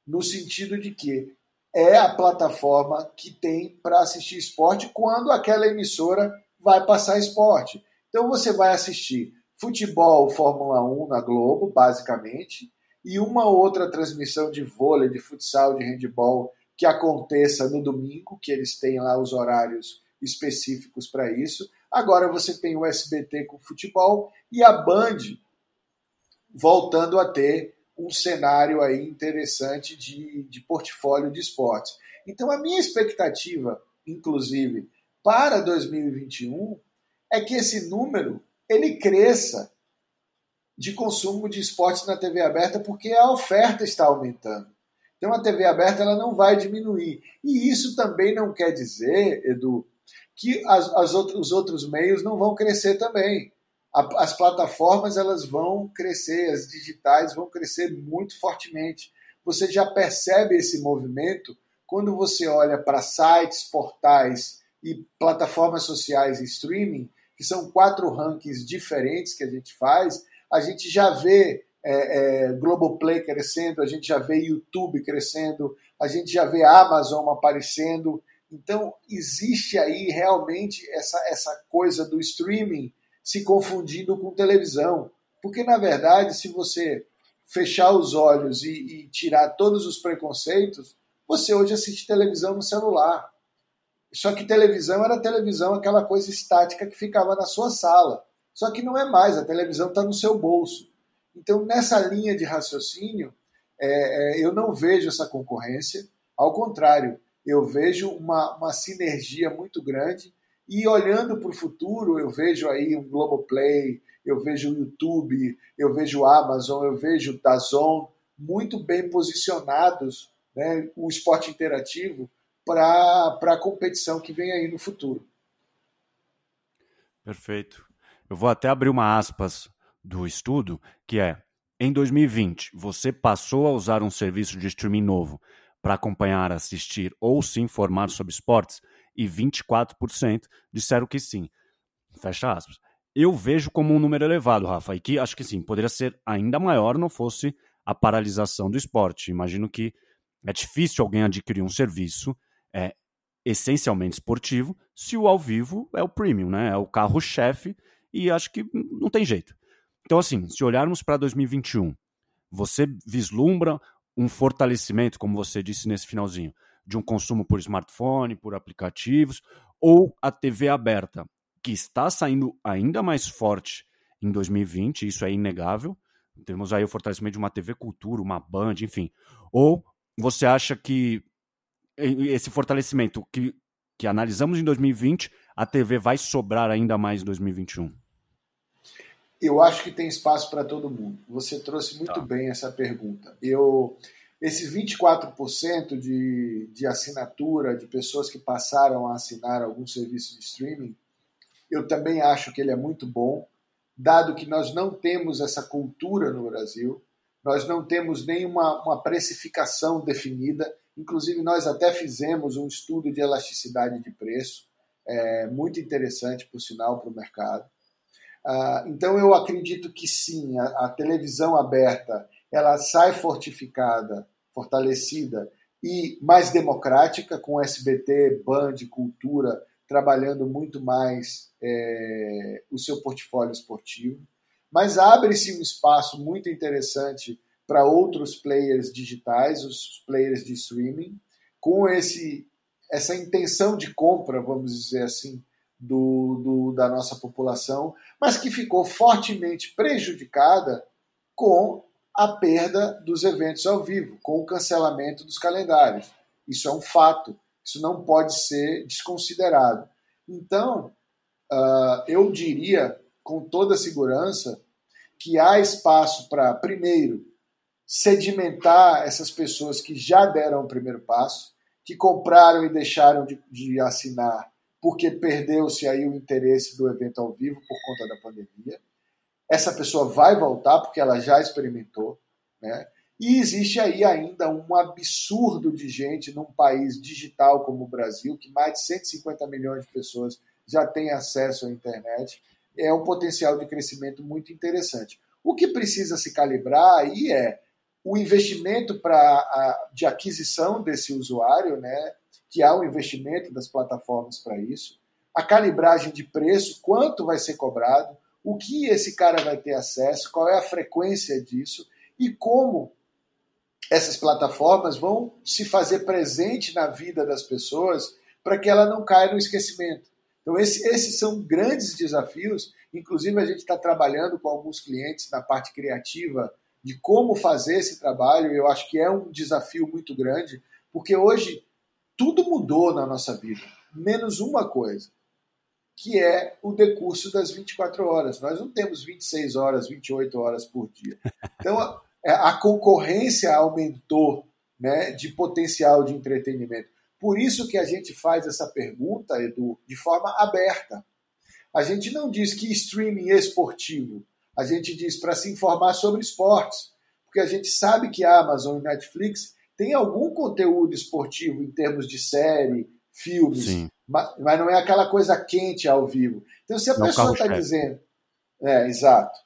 no sentido de que é a plataforma que tem para assistir esporte quando aquela emissora vai passar esporte. Então você vai assistir futebol, Fórmula 1 na Globo, basicamente, e uma outra transmissão de vôlei, de futsal, de handball que aconteça no domingo, que eles têm lá os horários específicos para isso. Agora você tem o SBT com futebol e a Band voltando a ter um cenário aí interessante de, de portfólio de esportes. Então, a minha expectativa, inclusive, para 2021 é que esse número ele cresça de consumo de esportes na TV aberta, porque a oferta está aumentando. Então, a TV aberta ela não vai diminuir. E isso também não quer dizer, Edu, que as, as outros, os outros meios não vão crescer também as plataformas elas vão crescer, as digitais vão crescer muito fortemente. Você já percebe esse movimento quando você olha para sites, portais e plataformas sociais e streaming, que são quatro rankings diferentes que a gente faz, a gente já vê é, é, Globoplay crescendo, a gente já vê YouTube crescendo, a gente já vê Amazon aparecendo. Então, existe aí realmente essa, essa coisa do streaming se confundindo com televisão. Porque, na verdade, se você fechar os olhos e, e tirar todos os preconceitos, você hoje assiste televisão no celular. Só que televisão era televisão, aquela coisa estática que ficava na sua sala. Só que não é mais, a televisão está no seu bolso. Então, nessa linha de raciocínio, é, é, eu não vejo essa concorrência, ao contrário, eu vejo uma, uma sinergia muito grande e olhando para o futuro, eu vejo aí um Globoplay, eu vejo o YouTube, eu vejo o Amazon, eu vejo o Dazon muito bem posicionados, né, o esporte interativo, para a competição que vem aí no futuro. Perfeito. Eu vou até abrir uma aspas do estudo, que é: em 2020, você passou a usar um serviço de streaming novo para acompanhar, assistir ou se informar sobre esportes? E 24% disseram que sim. Fecha aspas. Eu vejo como um número elevado, Rafa, e que acho que sim, poderia ser ainda maior não fosse a paralisação do esporte. Imagino que é difícil alguém adquirir um serviço é, essencialmente esportivo se o ao vivo é o premium, né? É o carro-chefe e acho que não tem jeito. Então, assim, se olharmos para 2021, você vislumbra um fortalecimento, como você disse nesse finalzinho, de um consumo por smartphone, por aplicativos, ou a TV aberta, que está saindo ainda mais forte em 2020, isso é inegável. Temos aí o fortalecimento de uma TV Cultura, uma Band, enfim. Ou você acha que esse fortalecimento que, que analisamos em 2020, a TV vai sobrar ainda mais em 2021? Eu acho que tem espaço para todo mundo. Você trouxe muito tá. bem essa pergunta. Eu esses 24% de, de assinatura, de pessoas que passaram a assinar algum serviço de streaming, eu também acho que ele é muito bom, dado que nós não temos essa cultura no Brasil, nós não temos nenhuma uma precificação definida, inclusive nós até fizemos um estudo de elasticidade de preço, é, muito interessante, por sinal, para o mercado. Ah, então eu acredito que sim, a, a televisão aberta ela sai fortificada fortalecida e mais democrática, com SBT, Band, Cultura trabalhando muito mais é, o seu portfólio esportivo. Mas abre-se um espaço muito interessante para outros players digitais, os players de streaming, com esse, essa intenção de compra, vamos dizer assim, do, do, da nossa população, mas que ficou fortemente prejudicada com a perda dos eventos ao vivo, com o cancelamento dos calendários. Isso é um fato, isso não pode ser desconsiderado. Então, uh, eu diria com toda segurança que há espaço para, primeiro, sedimentar essas pessoas que já deram o primeiro passo, que compraram e deixaram de, de assinar porque perdeu-se aí o interesse do evento ao vivo por conta da pandemia. Essa pessoa vai voltar porque ela já experimentou, né? E existe aí ainda um absurdo de gente num país digital como o Brasil, que mais de 150 milhões de pessoas já têm acesso à internet. É um potencial de crescimento muito interessante. O que precisa se calibrar aí é o investimento pra, de aquisição desse usuário, né? que há um investimento das plataformas para isso, a calibragem de preço, quanto vai ser cobrado, o que esse cara vai ter acesso, qual é a frequência disso e como essas plataformas vão se fazer presente na vida das pessoas para que ela não caia no esquecimento. Então, esse, esses são grandes desafios. Inclusive, a gente está trabalhando com alguns clientes na parte criativa de como fazer esse trabalho. Eu acho que é um desafio muito grande, porque hoje tudo mudou na nossa vida, menos uma coisa, que é o decurso das 24 horas. Nós não temos 26 horas, 28 horas por dia. Então, a, é, a concorrência aumentou né, de potencial de entretenimento. Por isso que a gente faz essa pergunta, Edu, de forma aberta. A gente não diz que streaming esportivo, a gente diz para se informar sobre esportes, porque a gente sabe que a Amazon e Netflix tem algum conteúdo esportivo em termos de série, filmes, mas, mas, não é aquela coisa quente ao vivo. Então, se a não pessoa está dizendo. É, exato.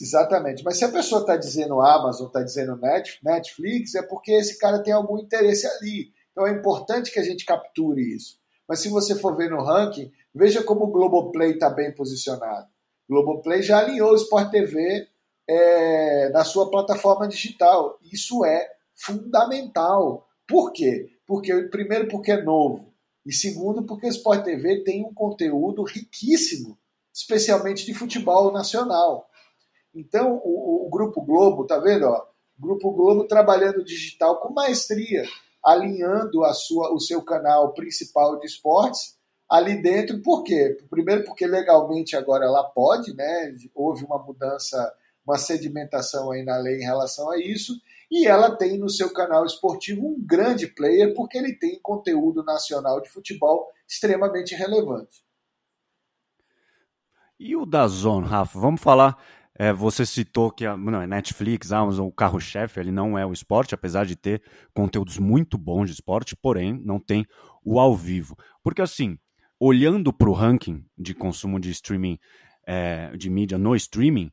Exatamente. Mas se a pessoa está dizendo Amazon, está dizendo Netflix, é porque esse cara tem algum interesse ali. Então é importante que a gente capture isso. Mas se você for ver no ranking, veja como o Globoplay está bem posicionado. O Globoplay já alinhou o Sport TV é, na sua plataforma digital. Isso é fundamental. Por quê? Porque, primeiro, porque é novo. E segundo, porque o Sport TV tem um conteúdo riquíssimo, especialmente de futebol nacional. Então, o, o Grupo Globo, tá vendo? Ó, Grupo Globo trabalhando digital com maestria, alinhando a sua, o seu canal principal de esportes ali dentro. Por quê? Primeiro, porque legalmente agora ela pode, né? Houve uma mudança, uma sedimentação aí na lei em relação a isso. E ela tem no seu canal esportivo um grande player, porque ele tem conteúdo nacional de futebol extremamente relevante. E o da Zone, Rafa? Vamos falar. É, você citou que a não, é Netflix, Amazon, o carro-chefe, ele não é o esporte, apesar de ter conteúdos muito bons de esporte, porém não tem o ao vivo. Porque assim, olhando para o ranking de consumo de streaming, é, de mídia no streaming,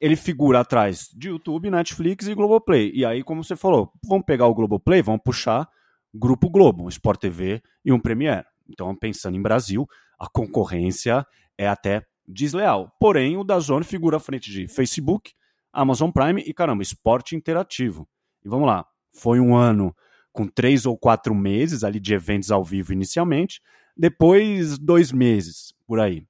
ele figura atrás de YouTube, Netflix e Globoplay. E aí, como você falou, vamos pegar o Globoplay, vamos puxar Grupo Globo, um Sport TV e um Premiere. Então, pensando em Brasil, a concorrência é até desleal. Porém, o Dazone figura à frente de Facebook, Amazon Prime e, caramba, esporte interativo. E vamos lá, foi um ano com três ou quatro meses ali de eventos ao vivo inicialmente, depois dois meses, por aí.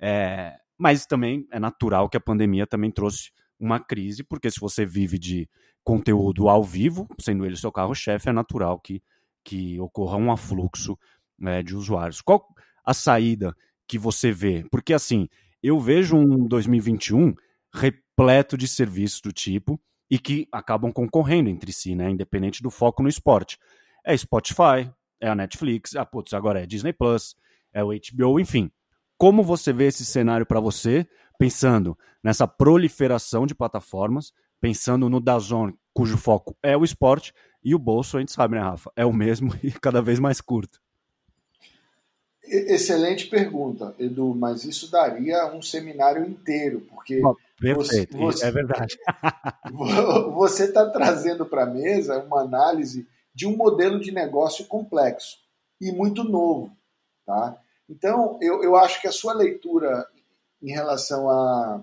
É, mas também é natural que a pandemia também trouxe uma crise, porque se você vive de conteúdo ao vivo, sendo ele seu carro-chefe, é natural que, que ocorra um afluxo né, de usuários. Qual a saída que você vê? Porque assim, eu vejo um 2021 repleto de serviços do tipo e que acabam concorrendo entre si, né, independente do foco no esporte. É Spotify, é a Netflix, ah, putz, agora é Disney Plus, é o HBO, enfim como você vê esse cenário para você, pensando nessa proliferação de plataformas, pensando no Dazon, cujo foco é o esporte, e o bolso, a gente sabe, né, Rafa? É o mesmo e cada vez mais curto. Excelente pergunta, Edu, mas isso daria um seminário inteiro, porque. Oh, perfeito, você, é verdade. você está trazendo para a mesa uma análise de um modelo de negócio complexo e muito novo. Tá? Então, eu, eu acho que a sua leitura em relação a,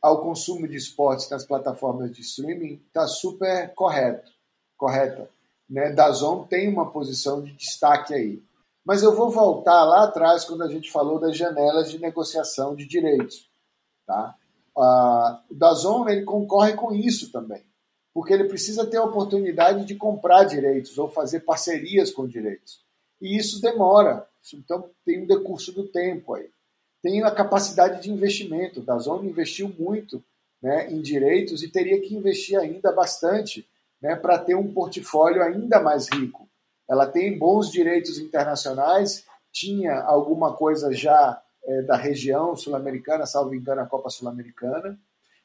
ao consumo de esportes nas plataformas de streaming está super correto, correta. Né? Dazon tem uma posição de destaque aí. Mas eu vou voltar lá atrás quando a gente falou das janelas de negociação de direitos. Tá? Ah, o Dazon ele concorre com isso também, porque ele precisa ter a oportunidade de comprar direitos ou fazer parcerias com direitos. E isso demora, então tem um decurso do tempo aí. Tem a capacidade de investimento. O Dazon investiu muito né, em direitos e teria que investir ainda bastante né, para ter um portfólio ainda mais rico. Ela tem bons direitos internacionais, tinha alguma coisa já é, da região sul-americana, salvo engano, a Copa Sul-Americana,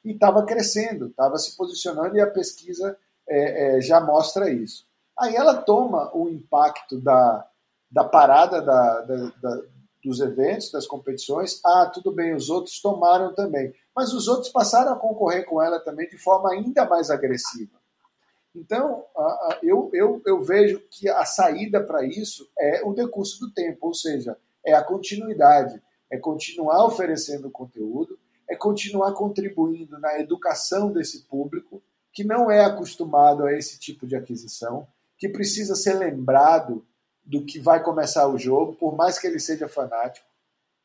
e estava crescendo, estava se posicionando e a pesquisa é, é, já mostra isso. Aí ela toma o impacto da, da parada da, da, da, dos eventos, das competições. Ah, tudo bem, os outros tomaram também. Mas os outros passaram a concorrer com ela também de forma ainda mais agressiva. Então, eu, eu, eu vejo que a saída para isso é o decurso do tempo, ou seja, é a continuidade, é continuar oferecendo conteúdo, é continuar contribuindo na educação desse público que não é acostumado a esse tipo de aquisição, que precisa ser lembrado do que vai começar o jogo, por mais que ele seja fanático.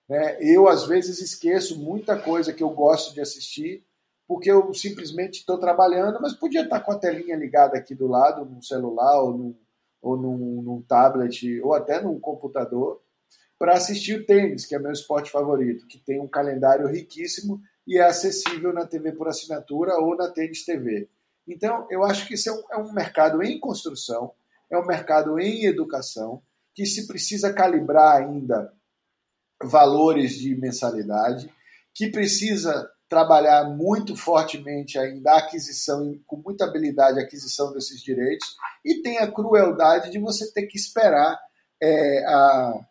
Né? Eu, às vezes, esqueço muita coisa que eu gosto de assistir porque eu simplesmente estou trabalhando, mas podia estar com a telinha ligada aqui do lado, num celular ou num, ou num, num tablet ou até num computador, para assistir o tênis, que é meu esporte favorito, que tem um calendário riquíssimo e é acessível na TV por assinatura ou na Tênis TV. Então, eu acho que isso é um, é um mercado em construção, é um mercado em educação, que se precisa calibrar ainda valores de mensalidade, que precisa trabalhar muito fortemente ainda a aquisição, com muita habilidade, a aquisição desses direitos, e tem a crueldade de você ter que esperar é, a,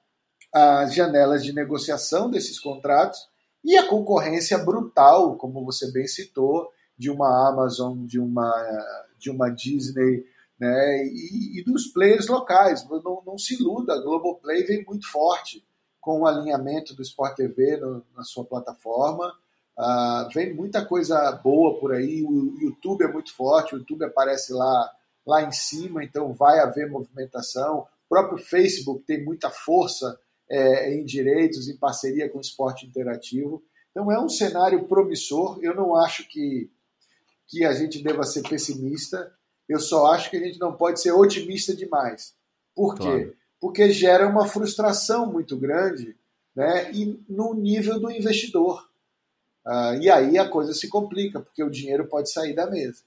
as janelas de negociação desses contratos e a concorrência brutal, como você bem citou, de uma Amazon, de uma, de uma Disney, né, e, e dos players locais. Não, não se iluda, a Globoplay vem muito forte com o alinhamento do Sport TV no, na sua plataforma. Uh, vem muita coisa boa por aí. O YouTube é muito forte, o YouTube aparece lá, lá em cima, então vai haver movimentação. O próprio Facebook tem muita força é, em direitos, em parceria com o esporte interativo. Então é um cenário promissor. Eu não acho que, que a gente deva ser pessimista. Eu só acho que a gente não pode ser otimista demais. Por quê? Claro. Porque gera uma frustração muito grande né, e no nível do investidor. Uh, e aí a coisa se complica, porque o dinheiro pode sair da mesa.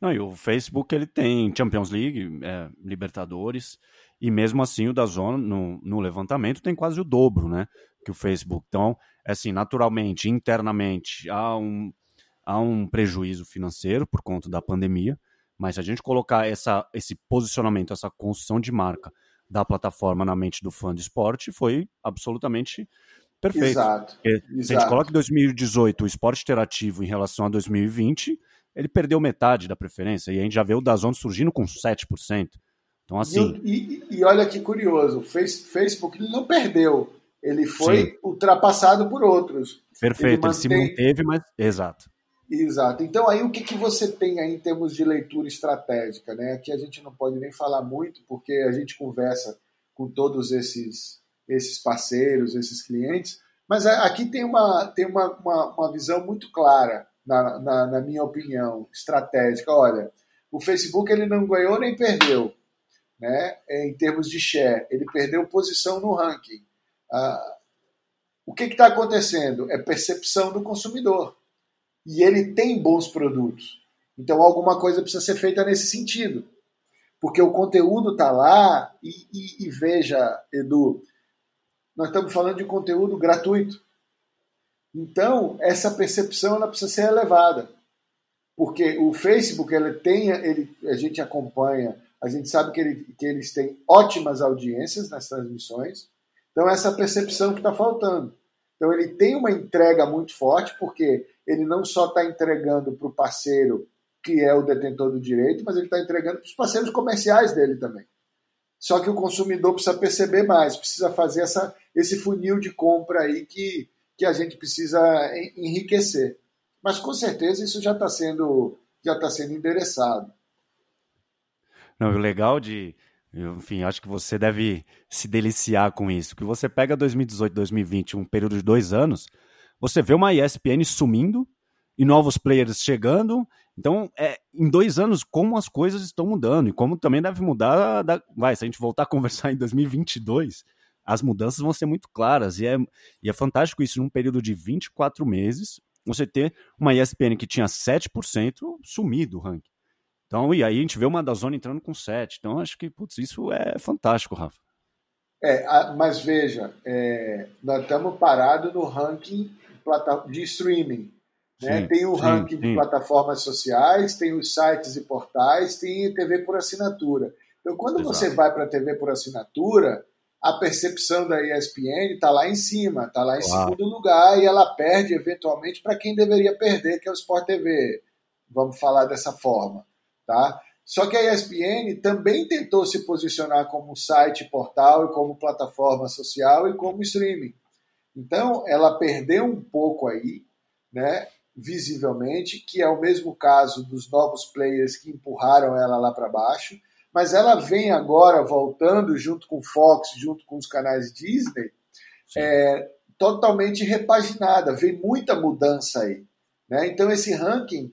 Não, e o Facebook ele tem Champions League, é, Libertadores, e mesmo assim o da Zona no, no, levantamento tem quase o dobro, né, que o Facebook. Então, é assim, naturalmente, internamente há um, há um prejuízo financeiro por conta da pandemia, mas se a gente colocar essa, esse posicionamento, essa construção de marca da plataforma na mente do fã de esporte, foi absolutamente Perfeito. Exato, exato. Se a gente coloca em 2018 o esporte interativo em relação a 2020, ele perdeu metade da preferência. E a gente já vê o Dazon surgindo com 7%. Então, assim. E, e, e olha que curioso, o Facebook ele não perdeu. Ele foi Sim. ultrapassado por outros. Perfeito, ele, mantém... ele, se manteve, mas. Exato. Exato. Então, aí o que, que você tem aí em termos de leitura estratégica? Né? Aqui a gente não pode nem falar muito, porque a gente conversa com todos esses esses parceiros, esses clientes. Mas aqui tem uma, tem uma, uma, uma visão muito clara, na, na, na, minha opinião, estratégica. Olha, o Facebook ele não ganhou nem perdeu, né? em termos de share. Ele perdeu posição no ranking. Ah, o que está acontecendo? É percepção do consumidor. E ele tem bons produtos. Então alguma coisa precisa ser feita nesse sentido. Porque o conteúdo está lá e, e, e veja, Edu, nós estamos falando de conteúdo gratuito. Então, essa percepção ela precisa ser elevada. Porque o Facebook, ele tem, ele, a gente acompanha, a gente sabe que, ele, que eles têm ótimas audiências nas transmissões. Então, essa percepção que está faltando. Então, ele tem uma entrega muito forte, porque ele não só está entregando para o parceiro que é o detentor do direito, mas ele está entregando para os parceiros comerciais dele também. Só que o consumidor precisa perceber mais, precisa fazer essa, esse funil de compra aí que, que a gente precisa enriquecer. Mas com certeza isso já está sendo, já está sendo endereçado. Não, o legal de, enfim, acho que você deve se deliciar com isso, que você pega 2018, 2020, um período de dois anos, você vê uma ESPN sumindo e novos players chegando. Então, é, em dois anos, como as coisas estão mudando e como também deve mudar. Da, vai, se a gente voltar a conversar em 2022, as mudanças vão ser muito claras. E é, e é fantástico isso, num período de 24 meses, você ter uma ESPN que tinha 7% sumir do ranking. Então, e aí a gente vê uma da zona entrando com 7. Então, acho que, putz, isso é fantástico, Rafa. É, mas veja, é, nós estamos parados no ranking de streaming. Né? Sim, tem o sim, ranking sim. de plataformas sociais, tem os sites e portais, tem TV por assinatura. Então, quando Exato. você vai para a TV por assinatura, a percepção da ESPN está lá em cima, está lá em claro. segundo lugar e ela perde eventualmente para quem deveria perder, que é o Sport TV. Vamos falar dessa forma, tá? Só que a ESPN também tentou se posicionar como site, portal e como plataforma social e como streaming. Então, ela perdeu um pouco aí, né? visivelmente, que é o mesmo caso dos novos players que empurraram ela lá para baixo, mas ela vem agora voltando junto com Fox, junto com os canais Disney, é, totalmente repaginada, vem muita mudança aí. Né? Então esse ranking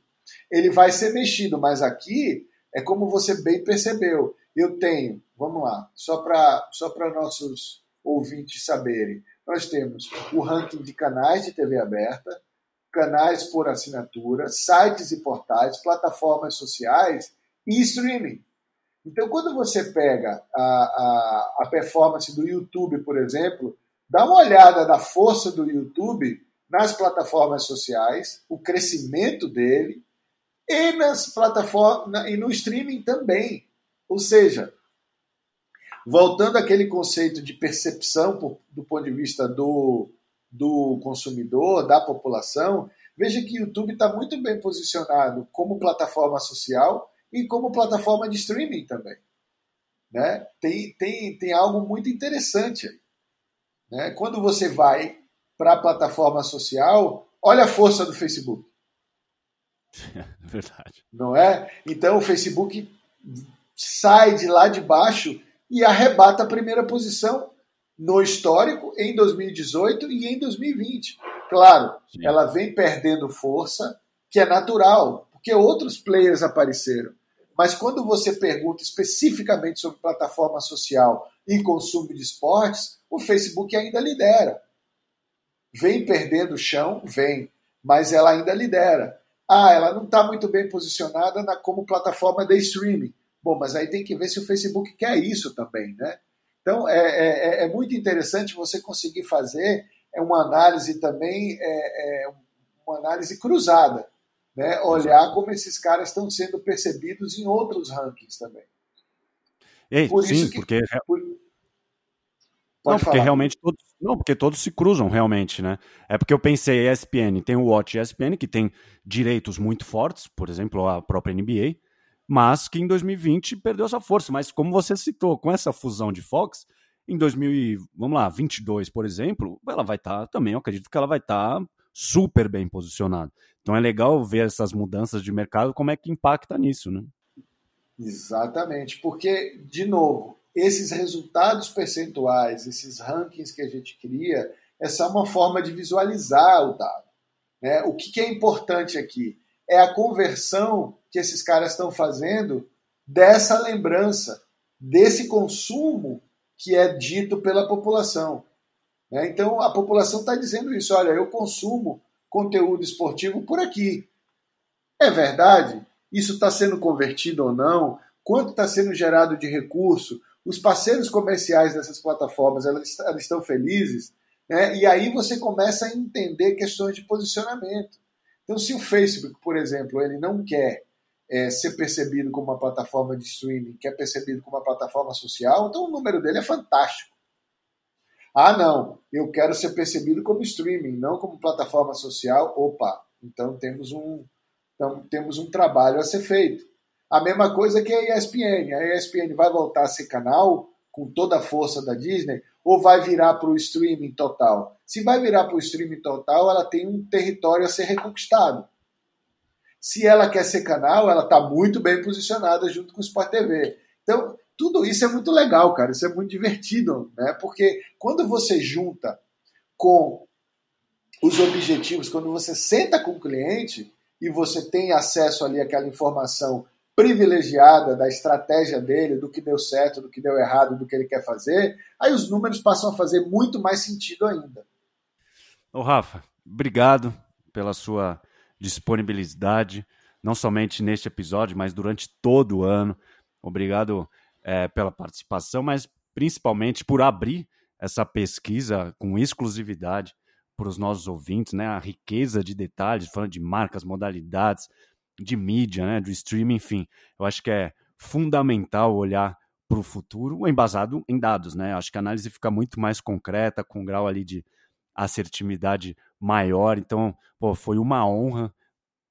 ele vai ser mexido, mas aqui é como você bem percebeu. Eu tenho, vamos lá, só para só nossos ouvintes saberem, nós temos o ranking de canais de TV aberta, canais por assinatura, sites e portais, plataformas sociais e streaming. Então, quando você pega a, a, a performance do YouTube, por exemplo, dá uma olhada na força do YouTube nas plataformas sociais, o crescimento dele, e nas plataformas e no streaming também. Ou seja, voltando àquele conceito de percepção por, do ponto de vista do, do consumidor, da população, veja que o YouTube está muito bem posicionado como plataforma social e como plataforma de streaming também. Né? Tem, tem, tem algo muito interessante aí. Né? Quando você vai para a plataforma social, olha a força do Facebook. É verdade. Não é? Então o Facebook sai de lá de baixo e arrebata a primeira posição no histórico em 2018 e em 2020. Claro, Sim. ela vem perdendo força, que é natural, porque outros players apareceram. Mas quando você pergunta especificamente sobre plataforma social e consumo de esportes, o Facebook ainda lidera. Vem perdendo chão, vem, mas ela ainda lidera. Ah, ela não está muito bem posicionada na, como plataforma de streaming. Bom, mas aí tem que ver se o Facebook quer isso também, né? Então, é, é, é, é muito interessante você conseguir fazer uma análise também, é, é uma análise cruzada. Né? Olhar como esses caras estão sendo percebidos em outros rankings também. Ei, por sim, que, porque... Por... não, porque realmente todos, não, porque todos se cruzam realmente, né? É porque eu pensei, ESPN tem o Watch ESPN que tem direitos muito fortes, por exemplo, a própria NBA, mas que em 2020 perdeu essa força. Mas como você citou, com essa fusão de Fox, em 2000, vamos lá, 22, por exemplo, ela vai estar tá, também, eu acredito que ela vai estar tá super bem posicionada. Então é legal ver essas mudanças de mercado, como é que impacta nisso, né? Exatamente, porque, de novo, esses resultados percentuais, esses rankings que a gente cria, é só uma forma de visualizar o dado. Né? O que, que é importante aqui? É a conversão que esses caras estão fazendo dessa lembrança, desse consumo que é dito pela população. Né? Então a população está dizendo isso: olha, eu consumo conteúdo esportivo por aqui. É verdade? Isso está sendo convertido ou não? Quanto está sendo gerado de recurso? Os parceiros comerciais dessas plataformas elas, elas estão felizes? Né? E aí você começa a entender questões de posicionamento. Então, se o Facebook, por exemplo, ele não quer é, ser percebido como uma plataforma de streaming, que é percebido como uma plataforma social, então o número dele é fantástico. Ah, não, eu quero ser percebido como streaming, não como plataforma social. Opa, então temos um, Então temos um trabalho a ser feito. A mesma coisa que a ESPN. A ESPN vai voltar a ser canal com toda a força da Disney ou vai virar para o streaming total? Se vai virar para o streaming total, ela tem um território a ser reconquistado. Se ela quer ser canal, ela está muito bem posicionada junto com o Sport TV. Então, tudo isso é muito legal, cara. Isso é muito divertido, né? Porque quando você junta com os objetivos, quando você senta com o cliente e você tem acesso ali àquela informação privilegiada da estratégia dele, do que deu certo, do que deu errado, do que ele quer fazer, aí os números passam a fazer muito mais sentido ainda. Ô Rafa, obrigado pela sua disponibilidade, não somente neste episódio, mas durante todo o ano. Obrigado é, pela participação, mas principalmente por abrir essa pesquisa com exclusividade para os nossos ouvintes, né? A riqueza de detalhes, falando de marcas, modalidades, de mídia, né, do streaming, enfim. Eu acho que é fundamental olhar para o futuro embasado em dados, né? Acho que a análise fica muito mais concreta, com um grau ali de assertividade maior. Então, pô, foi uma honra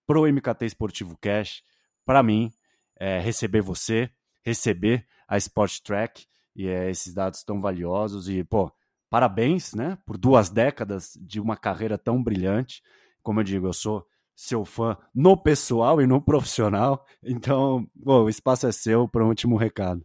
pro MKT Esportivo Cash, para mim, é, receber você, receber a Sport Track e é, esses dados tão valiosos e, pô, parabéns, né, por duas décadas de uma carreira tão brilhante. Como eu digo, eu sou seu fã no pessoal e no profissional. Então, bom, o espaço é seu para um último recado.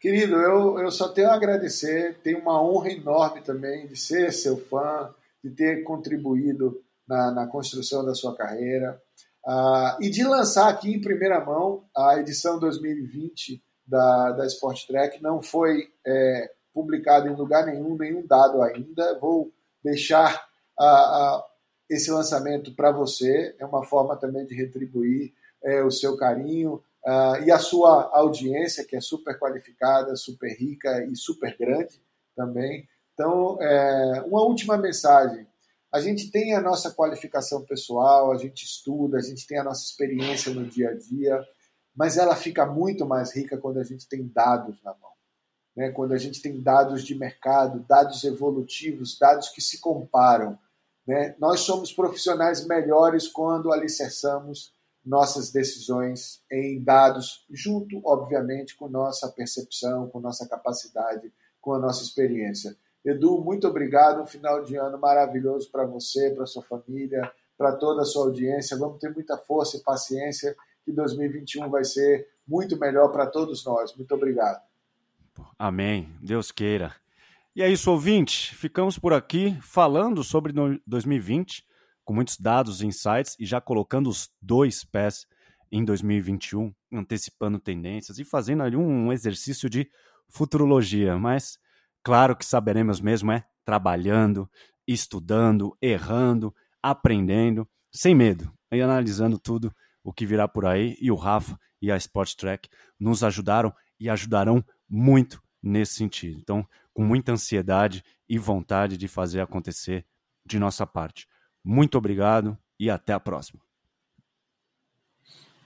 Querido, eu, eu só tenho a agradecer, tenho uma honra enorme também de ser seu fã, de ter contribuído na, na construção da sua carreira uh, e de lançar aqui em primeira mão a edição 2020 da, da Sport Track. Não foi é, publicado em lugar nenhum, nenhum dado ainda. Vou deixar a, esse lançamento para você. É uma forma também de retribuir é, o seu carinho uh, e a sua audiência, que é super qualificada, super rica e super grande também. Então, é, uma última mensagem. A gente tem a nossa qualificação pessoal, a gente estuda, a gente tem a nossa experiência no dia a dia, mas ela fica muito mais rica quando a gente tem dados na mão. Né? Quando a gente tem dados de mercado, dados evolutivos, dados que se comparam né? Nós somos profissionais melhores quando alicerçamos nossas decisões em dados, junto, obviamente, com nossa percepção, com nossa capacidade, com a nossa experiência. Edu, muito obrigado. Um final de ano maravilhoso para você, para sua família, para toda a sua audiência. Vamos ter muita força e paciência, que 2021 vai ser muito melhor para todos nós. Muito obrigado. Amém. Deus queira. E é isso, ouvinte. Ficamos por aqui falando sobre 2020, com muitos dados e insights, e já colocando os dois pés em 2021, antecipando tendências e fazendo ali um exercício de futurologia. Mas, claro que saberemos mesmo é trabalhando, estudando, errando, aprendendo, sem medo, e analisando tudo o que virá por aí. E o Rafa e a Sport Track nos ajudaram e ajudarão muito nesse sentido. Então, com muita ansiedade e vontade de fazer acontecer de nossa parte. Muito obrigado e até a próxima.